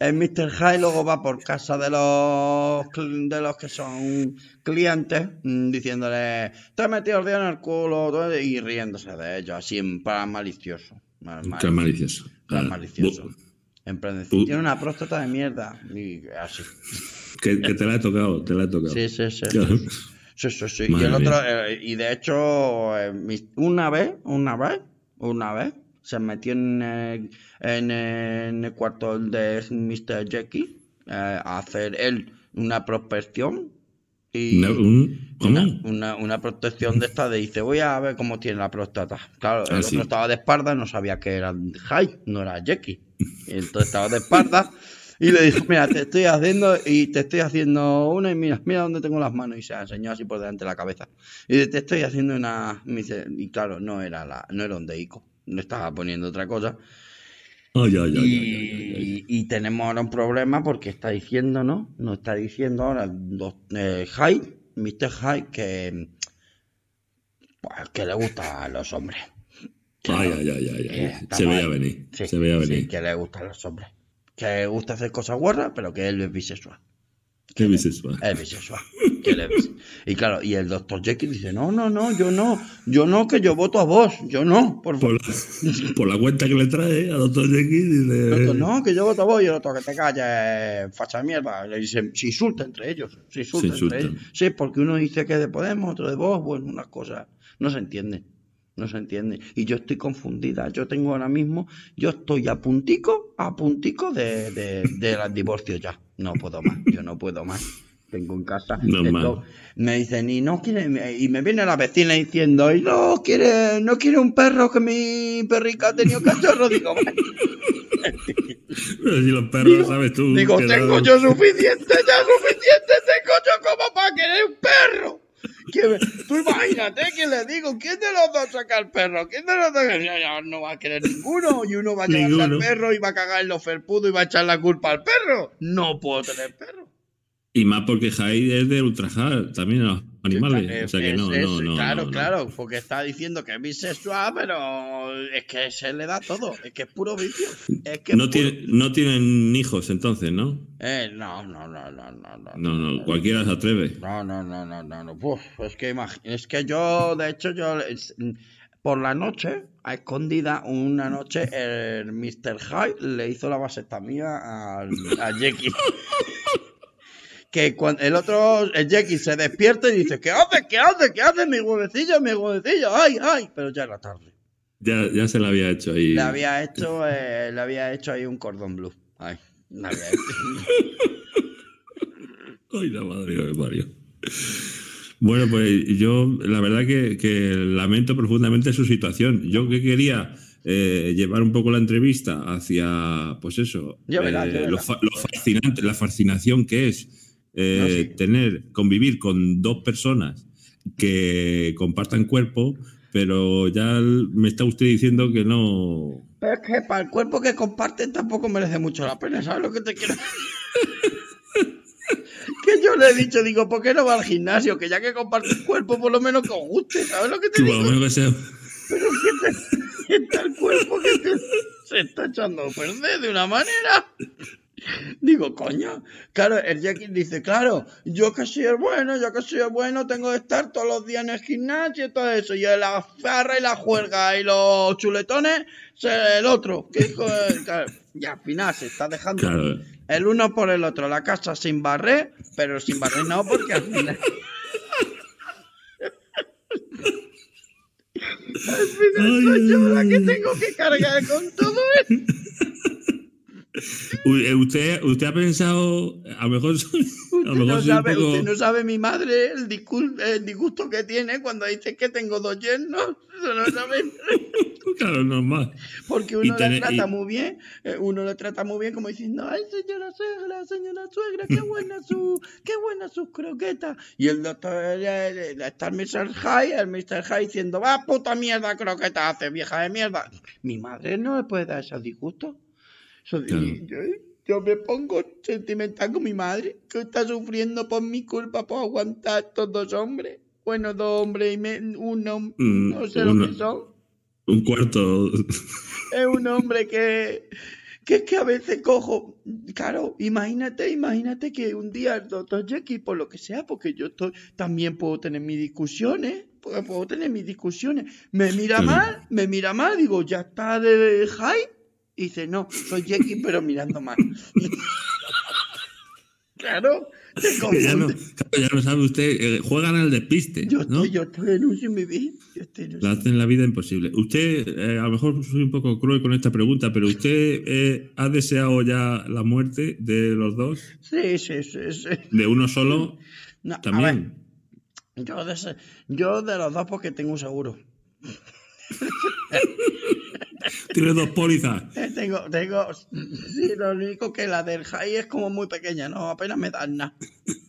El Mr. High luego va por casa de los de los que son clientes mm, diciéndole te has metido el dedo en el culo todo", y riéndose de ellos, así en plan malicioso. Mal- malicioso. Ah, malicioso. En plan decir, Bu- tiene una próstata de mierda. Y así. Que, que te la he tocado, te la he tocado. Sí, sí, sí. Claro. Sí, sí, sí. Y el otro, eh, y de hecho, eh, una vez, una vez, una vez, se metió en, el- en, el- en el cuarto de Mr. Jackie eh, a hacer él una prospección. Y Una- un- ¿Cómo? una, una, una protección de esta de dice, voy a ver cómo tiene la próstata. Claro, el Ah, otro sí. estaba de espalda, no sabía que era High, no era Jackie. Entonces estaba de espalda y le dijo, mira, te estoy haciendo y te estoy haciendo una y mira, mira dónde tengo las manos y se la enseñó así por delante de la cabeza. Y dice, te estoy haciendo una, y claro, no era la, no era un deico, le estaba poniendo otra cosa. Ay, ay, ay. Y, tenemos ahora un problema porque está diciendo, ¿no? Nos está diciendo ahora eh, Hyde, Mr. Hyde, que, pues, que le gustan a los hombres. Que Ay, no- ay, ay, ay, ay. Se veía venir. Sí, se veía sí, venir. que le gustan los hombres. Que le gusta hacer cosas guarras, pero que él es bisexual. Qué bisexual. Es bisexual. Y claro, y el doctor Jekyll dice, no, no, no, yo no, yo no, que yo voto a vos, yo no, por favor. Por la, por la cuenta que le trae a Doctor Jekyll, dice. No, que yo voto a vos y el otro que te calles, facha mierda. Le dicen, se insulta entre ellos, se insulta Se entre ellos. Sí, porque uno dice que es de Podemos, otro de vos, bueno, unas cosas. No se entiende, no se entiende. Y yo estoy confundida. Yo tengo ahora mismo, yo estoy a puntico, a puntico de, de, del divorcio ya. No puedo más, yo no puedo más. Tengo en casa. Esto- me dicen, y no quiere, y me viene la vecina diciendo, y no quiere, no quiere un perro que mi perrica ha tenido cachorro. Digo, "Vale". Pero si los perros, Digo- sabes tú. Digo, tengo no- yo suficiente, ya suficiente tengo yo como para querer un perro. Que tú imagínate que le digo, ¿quién de los dos saca el perro? ¿Quién de los dos? Ya no va a querer ninguno. Y uno va a llevarse al perro y va a cagar en los felpudos y va a echar la culpa al perro. No puedo tener perro. Y más porque Hyde es de ultrajar también a los animales. o sea que no, Es- no, no. Claro, no, claro, porque está diciendo que es bisexual, pero es que se le da todo. Es que es puro vicio. Es que No, tiene, no tienen hijos entonces, ¿no? Eh, no, no, no, no, no, no. No, no, cualquiera se atreve. No, no, no, no, no, no. Uf, es que imag- es que yo, de hecho, yo es- por la noche, a escondida, una noche, el Mr. Hyde le hizo la vasectomía al, a Jackie. Que cuando el otro, el Jackie, se despierta y dice, ¿qué haces? ¿Qué haces? ¿Qué haces? Mi huevecillo, mi huevecillo, ay, ay, pero ya era tarde. Ya, ya se la había hecho ahí. Le había hecho, eh, le había hecho ahí un cordón blue. Ay, le había hecho. Ay, la madre de Mario. Bueno, pues yo la verdad que, que lamento profundamente su situación. Yo que quería eh, llevar un poco la entrevista hacia, pues eso, eh, fa- lo fascinante, la fascinación que es eh, No, sí. tener, convivir con dos personas que compartan cuerpo, pero ya me está usted diciendo que no. Pero es que para el cuerpo que comparten tampoco merece mucho la pena, ¿sabes lo que te quiero Que yo le he dicho, digo, ¿por qué no va al gimnasio? Que ya que comparte el cuerpo, por lo menos que os guste, ¿sabes lo que te que por lo digo? menos que sea- Pero que te- está el cuerpo que te- se está echando a perder de una manera. Digo, coño, claro, el Jackie dice, claro, yo que soy el bueno, yo que soy el bueno, tengo que estar todos los días en el gimnasio y todo eso, y la farra y la juerga y los chuletones, el otro, que hijo de- claro, y al final se está dejando Claro. el uno por el otro, la casa sin barrer, pero sin barrer no, porque al final... al final soy yo la que tengo que cargar con todo esto. Eh, Usted, usted ha pensado, a lo mejor, soy- a lo Usted mejor no, sabe, poco- usted no sabe mi madre el, el disgusto que tiene cuando dice que tengo dos yernos. Eso no sabe. Claro, normal. Porque uno le tener- trata y- muy bien, eh, uno le trata muy bien como diciendo, ay señora suegra, señora suegra, qué buena su, qué buena sus croquetas. Y el doctor está el Mr. High, el Mr. High diciendo, va puta mierda croquetas hace, vieja de mierda. Mi madre no le puede dar esos disgustos. Yo, yo me pongo sentimental con mi madre, que está sufriendo por mi culpa por aguantar estos dos hombres. Bueno, dos hombres y me- uno, Mm, no sé lo que son. Un cuarto. Es un hombre que, que es que a veces cojo. Claro, imagínate, imagínate que un día el doctor Jekyll, por lo que sea, porque yo estoy, también puedo tener mis discusiones, puedo tener mis discusiones. Me mira mal, me mira mal, digo, ya está de high. Y dice, no, soy Jekyll, pero mirando mal. claro, te ya, no, ya no sabe usted. eh, juegan al despiste. Yo ¿no? estoy, yo estoy en un sin vivir. Yo estoy en un Le hacen la vida imposible. Usted, eh, a lo mejor soy un poco cruel con esta pregunta, pero ¿usted eh, ha deseado ya la muerte de los dos? Sí, sí, sí, sí. ¿De uno solo? No, a ver, También. Yo de, yo de los dos porque tengo un seguro. Tiene dos pólizas. Eh, Tengo, tengo, sí, lo único que la del high es como muy pequeña, no, apenas me dan nada.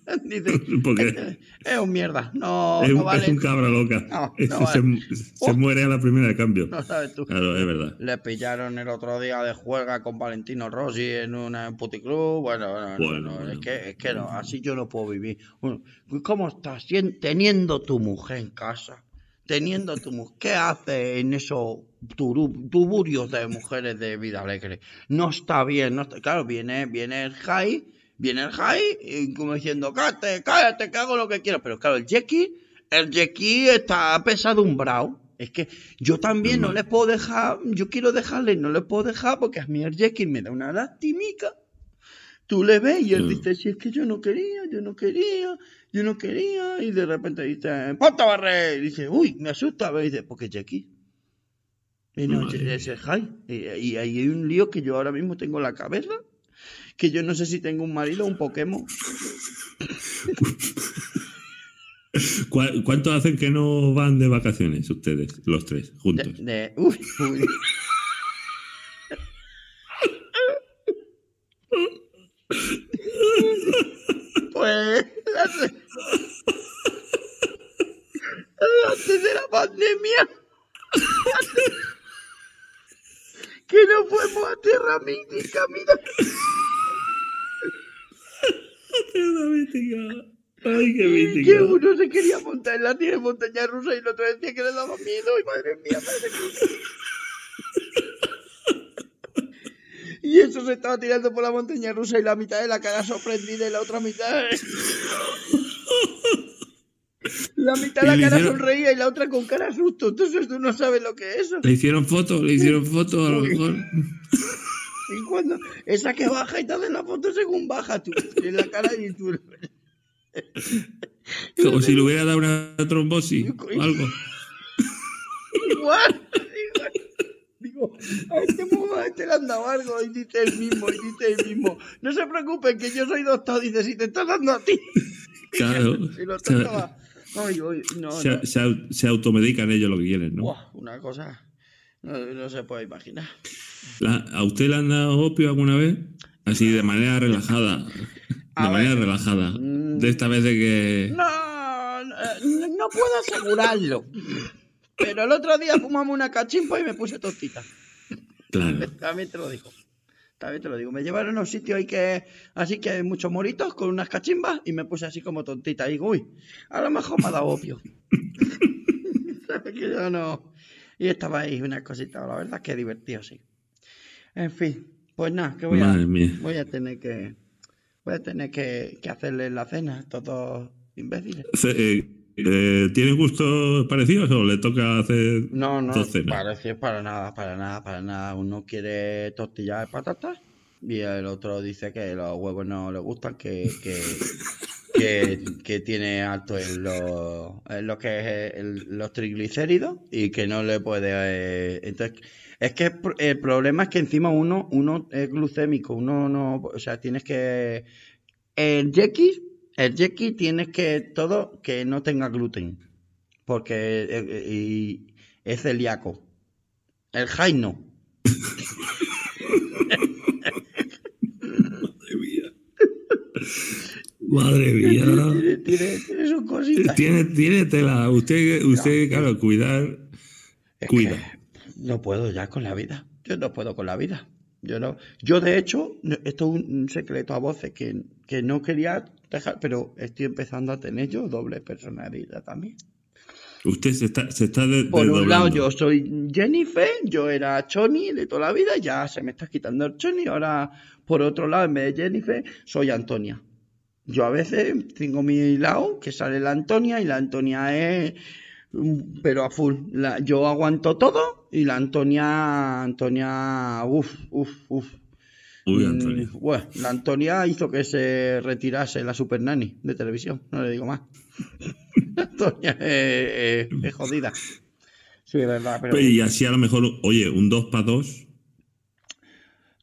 Porque "Este es un mierda, no, es, no un, vale. es un cabra loca. No, se, vale. se muere a la primera de cambio. No sabes tú. Claro, es verdad. Le pillaron el otro día de juega con Valentino Rossi en una puticlub. Bueno, bueno, no, Bueno, no, bueno. es que, es que no, así yo no puedo vivir. ¿Cómo estás teniendo tu mujer en casa? Teniendo tu mujer, ¿qué hace en turu- tuburios de mujeres de vida alegre? No está bien, no está, claro, viene, viene el high, viene el high, y como diciendo, cállate, cállate, que hago lo que quiero. Pero claro, el Jackie, el Jackie está pesadumbrado. Es que yo también no Normal. le puedo dejar, yo quiero dejarle, no le puedo dejar porque a mí el Jackie me da una lastimica. Tú le ves y él Mm. dice, si es que yo no quería, yo no quería, yo no quería, y de repente dice, ponte a barrer, y dice, uy, me asusta, y dice, porque Jackie. Y no, ese es. Y, y ahí hay un lío que yo ahora mismo tengo en la cabeza, que yo no sé si tengo un marido o un Pokémon. ¿Cuá- ¿Cuánto hacen que no van de vacaciones ustedes, los tres, De, juntos? de- uy, uy. Pues hace- antes de la pandemia que no fuimos a Tierra Mística, mira. Ay, qué Que mítica. uno se quería montar en la nieve montaña rusa y el otro decía que le daba miedo. Y madre mía, madre mía. Y eso se estaba tirando por la montaña rusa y la mitad de la cara sorprendida y la otra mitad. La mitad de la cara hicieron- sonreía y la otra con cara susto. Entonces tú no sabes lo que es eso. ¿Le hicieron fotos? ¿Le hicieron fotos a lo mejor? Y cuando esa que baja y te hacen la foto según baja tú, en la cara y tú. Como si le hubiera dado una trombosis o algo. Igual. Digo, a este, a este le han dado algo y dice el mismo, y dice el mismo. No se preocupen que yo soy doctor, dice, si te está dando a ti. Claro. Y lo tocaba. No, se, no. se au- se automedican ellos lo que quieren, ¿no? Una cosa no, no se puede imaginar. La- ¿A usted le han dado opio alguna vez? Así de manera relajada. A De manera relajada. Mm. De esta vez de que. No, no, no puedo asegurarlo. Pero el otro día fumamos una cachimpa y me puse tontita. Claro. También te lo digo. También te lo digo. Me llevaron a un sitio ahí que así que hay muchos moritos con unas cachimbas y me puse así como tontita. Y digo, uy, a lo mejor me ha dado opio. ¿Sabes que yo no? Y estaba ahí una cosita. La verdad es que divertido, sí. En fin, pues nada, que voy a, mía. voy a tener que voy a tener que, que hacerle la cena a estos dos imbéciles. Eh, eh, ¿Tienen gustos parecidos o le toca hacer No, no, parece para nada, para nada, para nada. Uno quiere tortillas de patatas y el otro dice que los huevos no le gustan, que, que, que, que tiene alto en lo, en lo que es el- los triglicéridos y que no le puede... eh, entonces, es que el pro- el problema es que encima uno, uno es glucémico, uno no... O sea, tienes que... El yeki, el yeki tienes que todo que no tenga gluten porque eh, eh, y es celíaco. El Jai no. Madre mía. Tiene, tiene, tiene sus cositas. Tiene, tiene tela. Usted, usted claro, cuidar. Es cuida. no puedo ya con la vida. Yo no puedo con la vida. Yo no. Yo de hecho, esto es un secreto a voces que, que no quería dejar, pero estoy empezando a tener yo doble personalidad también. Usted se está, se está de- Por un lado yo soy Jennifer, yo era Choni de toda la vida, ya se me está quitando el Choni, ahora por otro lado en vez de Jennifer soy Antonia. Yo a veces tengo mi lado que sale la Antonia y la Antonia es pero a full. La- yo aguanto todo y la Antonia, Antonia, uff, uff, uff. Uy, Mm, Antonio. Bueno, la Antonia hizo que se retirase la Super Nanny de televisión, no le digo más. Antonia es, es- es jodida. Sí, es verdad, pero Y así a lo mejor, oye, un 2 para 2.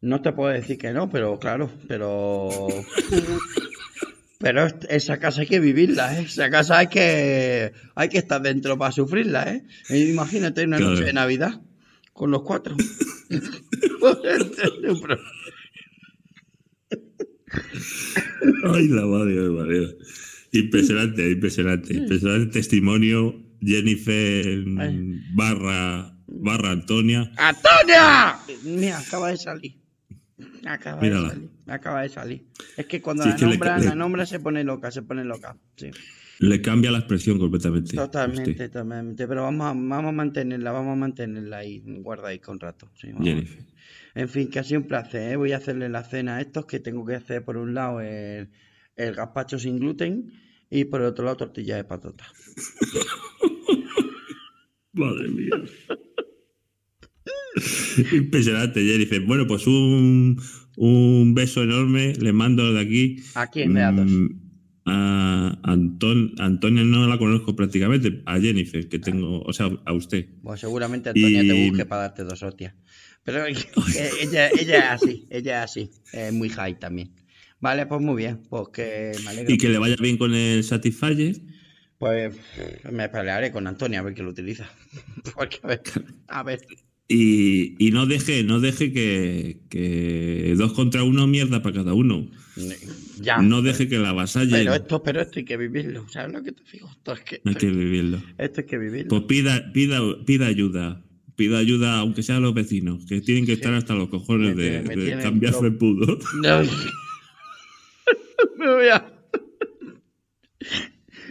no te puedo decir que no, pero claro, pero... Pero esa casa hay que vivirla, ¿eh? Esa casa hay que, hay que estar dentro para sufrirla, ¿eh? Imagínate una Claro. noche de Navidad con los cuatro. Ay, la madre de María. Impresionante, impresionante. Impresionante testimonio. Jennifer Ay. barra, barra Antonia. ¡Antonia! Mira, acaba de salir. Acaba Mírala. de salir. Acaba de salir. Es que cuando Sí, la es que nombra, le- la nombra se pone loca, se pone loca. Sí. Le cambia la expresión completamente. Totalmente, usted, totalmente. Pero vamos a, vamos a mantenerla, vamos a mantenerla ahí, guardadita un rato. sí. Jennifer. En fin, que ha sido un placer. ¿eh? Voy a hacerle la cena a estos que tengo que hacer por un lado el, el gazpacho sin gluten y por el otro lado tortilla de patata. Madre mía. Impresionante, Jennifer. Bueno, pues un, un beso enorme. Le mando de aquí. ¿A quién me? Mm, A Anton, Antonia no la conozco prácticamente. A Jennifer, que tengo, o sea, a usted. Pues seguramente Antonia te busque para darte dos hostias. Pero ella, ella es así, ella es así. Es muy high también. Vale, pues muy bien. Pues que me alegro. Y que le vaya bien con el Satisfyer. Pues me pelearé con Antonia a ver qué lo utiliza. Porque a ver, a ver. Y, y no deje, no deje que, que dos contra uno mierda para cada uno. Ya. No deje que la avasalle. Pero esto, pero esto hay que vivirlo. ¿Sabes lo que te digo? Esto es que, hay que vivirlo. esto hay que vivirlo. Pues pida, pida, pida ayuda. Pida ayuda, aunque sea a los vecinos, que tienen que estar hasta los cojones Me de, tiene- me de tienen cambiar loco. felpudo. No. Me voy a.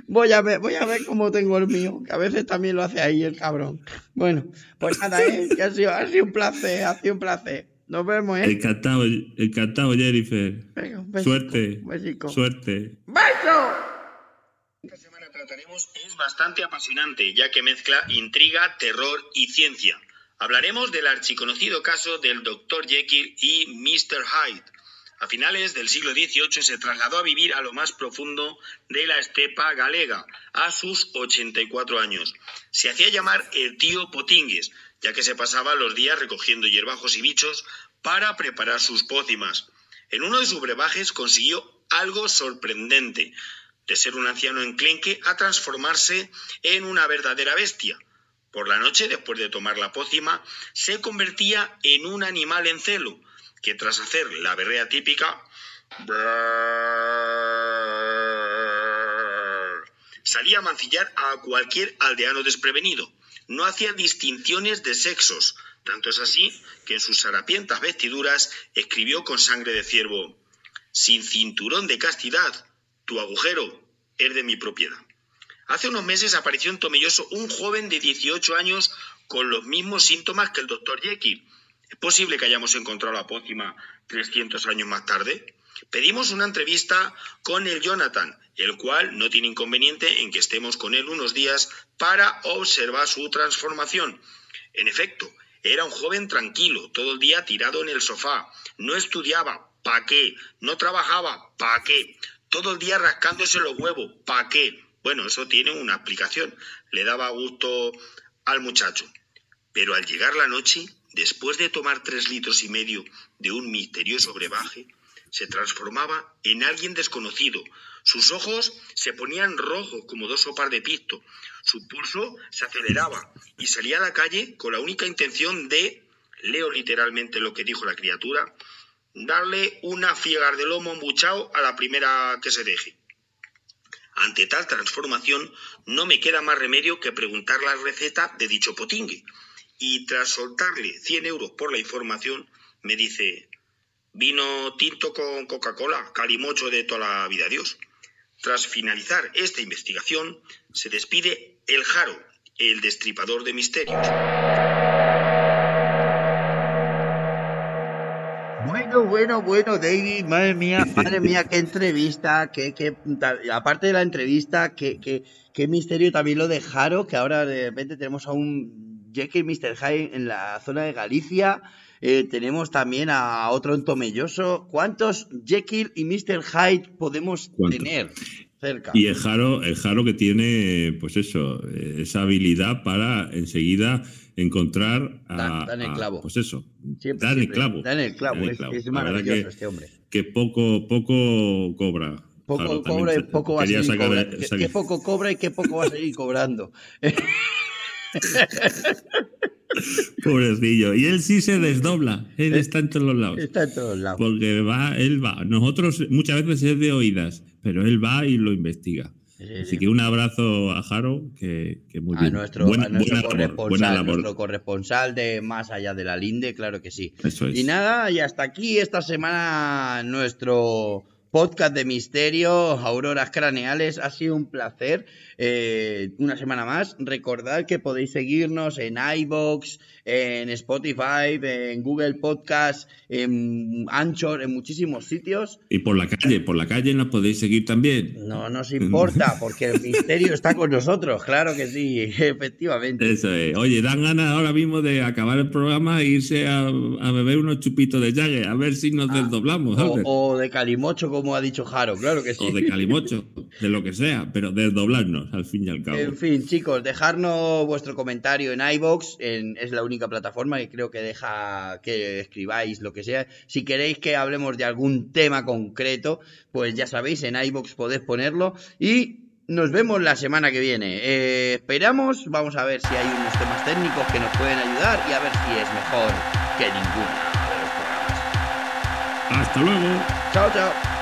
Voy a ver, voy a ver cómo tengo el mío, que a veces también lo hace ahí el cabrón. Bueno, pues nada, ¿eh? que ha sido, ha sido un placer, ha sido un placer. Nos vemos, ¿eh? Encantado, encantado, Jennifer. Venga, un besico, Suerte. un besico. Suerte. ¡Beso! Esta semana trataremos es bastante apasionante, ya que mezcla intriga, terror y ciencia. Hablaremos del archiconocido caso del Dr. Jekyll y Mr. Hyde. A finales del siglo XVIII se trasladó a vivir a lo más profundo de la estepa galega, a sus 84 años. Se hacía llamar el tío Potingues, ya que se pasaba los días recogiendo hierbajos y bichos para preparar sus pócimas. En uno de sus brebajes consiguió algo sorprendente, de ser un anciano enclenque a transformarse en una verdadera bestia. Por la noche, después de tomar la pócima, se convertía en un animal en celo, que tras hacer la berrea típica, salía a mancillar a cualquier aldeano desprevenido. No hacía distinciones de sexos, tanto es así que en sus harapientas vestiduras escribió con sangre de ciervo, sin cinturón de castidad, tu agujero es de mi propiedad. Hace unos meses apareció en Tomelloso un joven de 18 años con los mismos síntomas que el doctor Jekyll. ¿Es posible que hayamos encontrado la pócima 300 años más tarde? Pedimos una entrevista con el Jonathan, el cual no tiene inconveniente en que estemos con él unos días para observar su transformación. En efecto, era un joven tranquilo, todo el día tirado en el sofá, no estudiaba, ¿pa' qué? No trabajaba, ¿pa' qué? Todo el día rascándose los huevos, ¿pa' qué? Bueno, eso tiene una aplicación. Le daba gusto al muchacho. Pero al llegar la noche, después de tomar tres litros y medio de un misterioso brebaje, se transformaba en alguien desconocido. Sus ojos se ponían rojos como dos sopas de pisto. Su pulso se aceleraba y salía a la calle con la única intención de, leo literalmente lo que dijo la criatura, darle una fiegar de lomo embuchado a la primera que se deje. Ante tal transformación, no me queda más remedio que preguntar la receta de dicho potingue. Y tras soltarle 100 euros por la información, me dice, vino tinto con Coca-Cola, calimocho de toda la vida, Dios. Tras finalizar esta investigación, se despide el Jaro, el destripador de misterios. Bueno, bueno, David, madre mía, madre mía, qué entrevista, qué, qué, aparte de la entrevista, qué, qué, qué misterio también lo de Jaro, que ahora de repente tenemos a un Jekyll Mr. Hyde en la zona de Galicia, eh, tenemos también a otro entomelloso. ¿Cuántos Jekyll y Mr. Hyde podemos tener? Cerca. Y el Jaro, el Jaro que tiene, pues eso, esa habilidad para enseguida encontrar a, Dan, el clavo. pues eso, Siempre, dan el clavo. Dan el clavo, Dan el es- clavo. Maravilloso que- este hombre. Que poco, poco cobra. Poco cobra y poco va a seguir cobrando. qué poco cobra y qué poco va a seguir cobrando. Pobrecillo. Y él sí se desdobla. Él está en todos los lados. Está en todos lados. Porque va, él va. Nosotros muchas veces es de oídas, pero él va y lo investiga. Sí, Así sí. que un abrazo a Jaro, que, que muy a bien. nuestro, buena, a nuestro buena corresponsal, labor. nuestro corresponsal de más allá de la linde, claro que sí. Eso es. Y nada, y hasta aquí esta semana nuestro podcast de misterio, auroras craneales. Ha sido un placer. Eh, una semana más. Recordad que podéis seguirnos en iBox, en Spotify, en Google Podcast, en Anchor, en muchísimos sitios. Y por la calle, por la calle nos podéis seguir también. No nos importa, porque el misterio está con nosotros, claro que sí, efectivamente. Eso es. Oye, dan ganas ahora mismo de acabar el programa e irse a, a beber unos chupitos de Jagger, a ver si nos desdoblamos, Ah, O, Albert. o de Calimocho, como ha dicho Jaro, claro que sí. O de calimocho, de lo que sea, pero desdoblarnos al fin y al cabo. En fin, chicos, dejarnos vuestro comentario en iBox, es la única plataforma que creo que deja que escribáis lo que sea. Si queréis que hablemos de algún tema concreto, pues ya sabéis, en iBox podéis ponerlo y nos vemos la semana que viene. Eh, esperamos, vamos a ver si hay unos temas técnicos que nos pueden ayudar y a ver si es mejor que ninguno de los programas. Hasta luego. Chao, chao.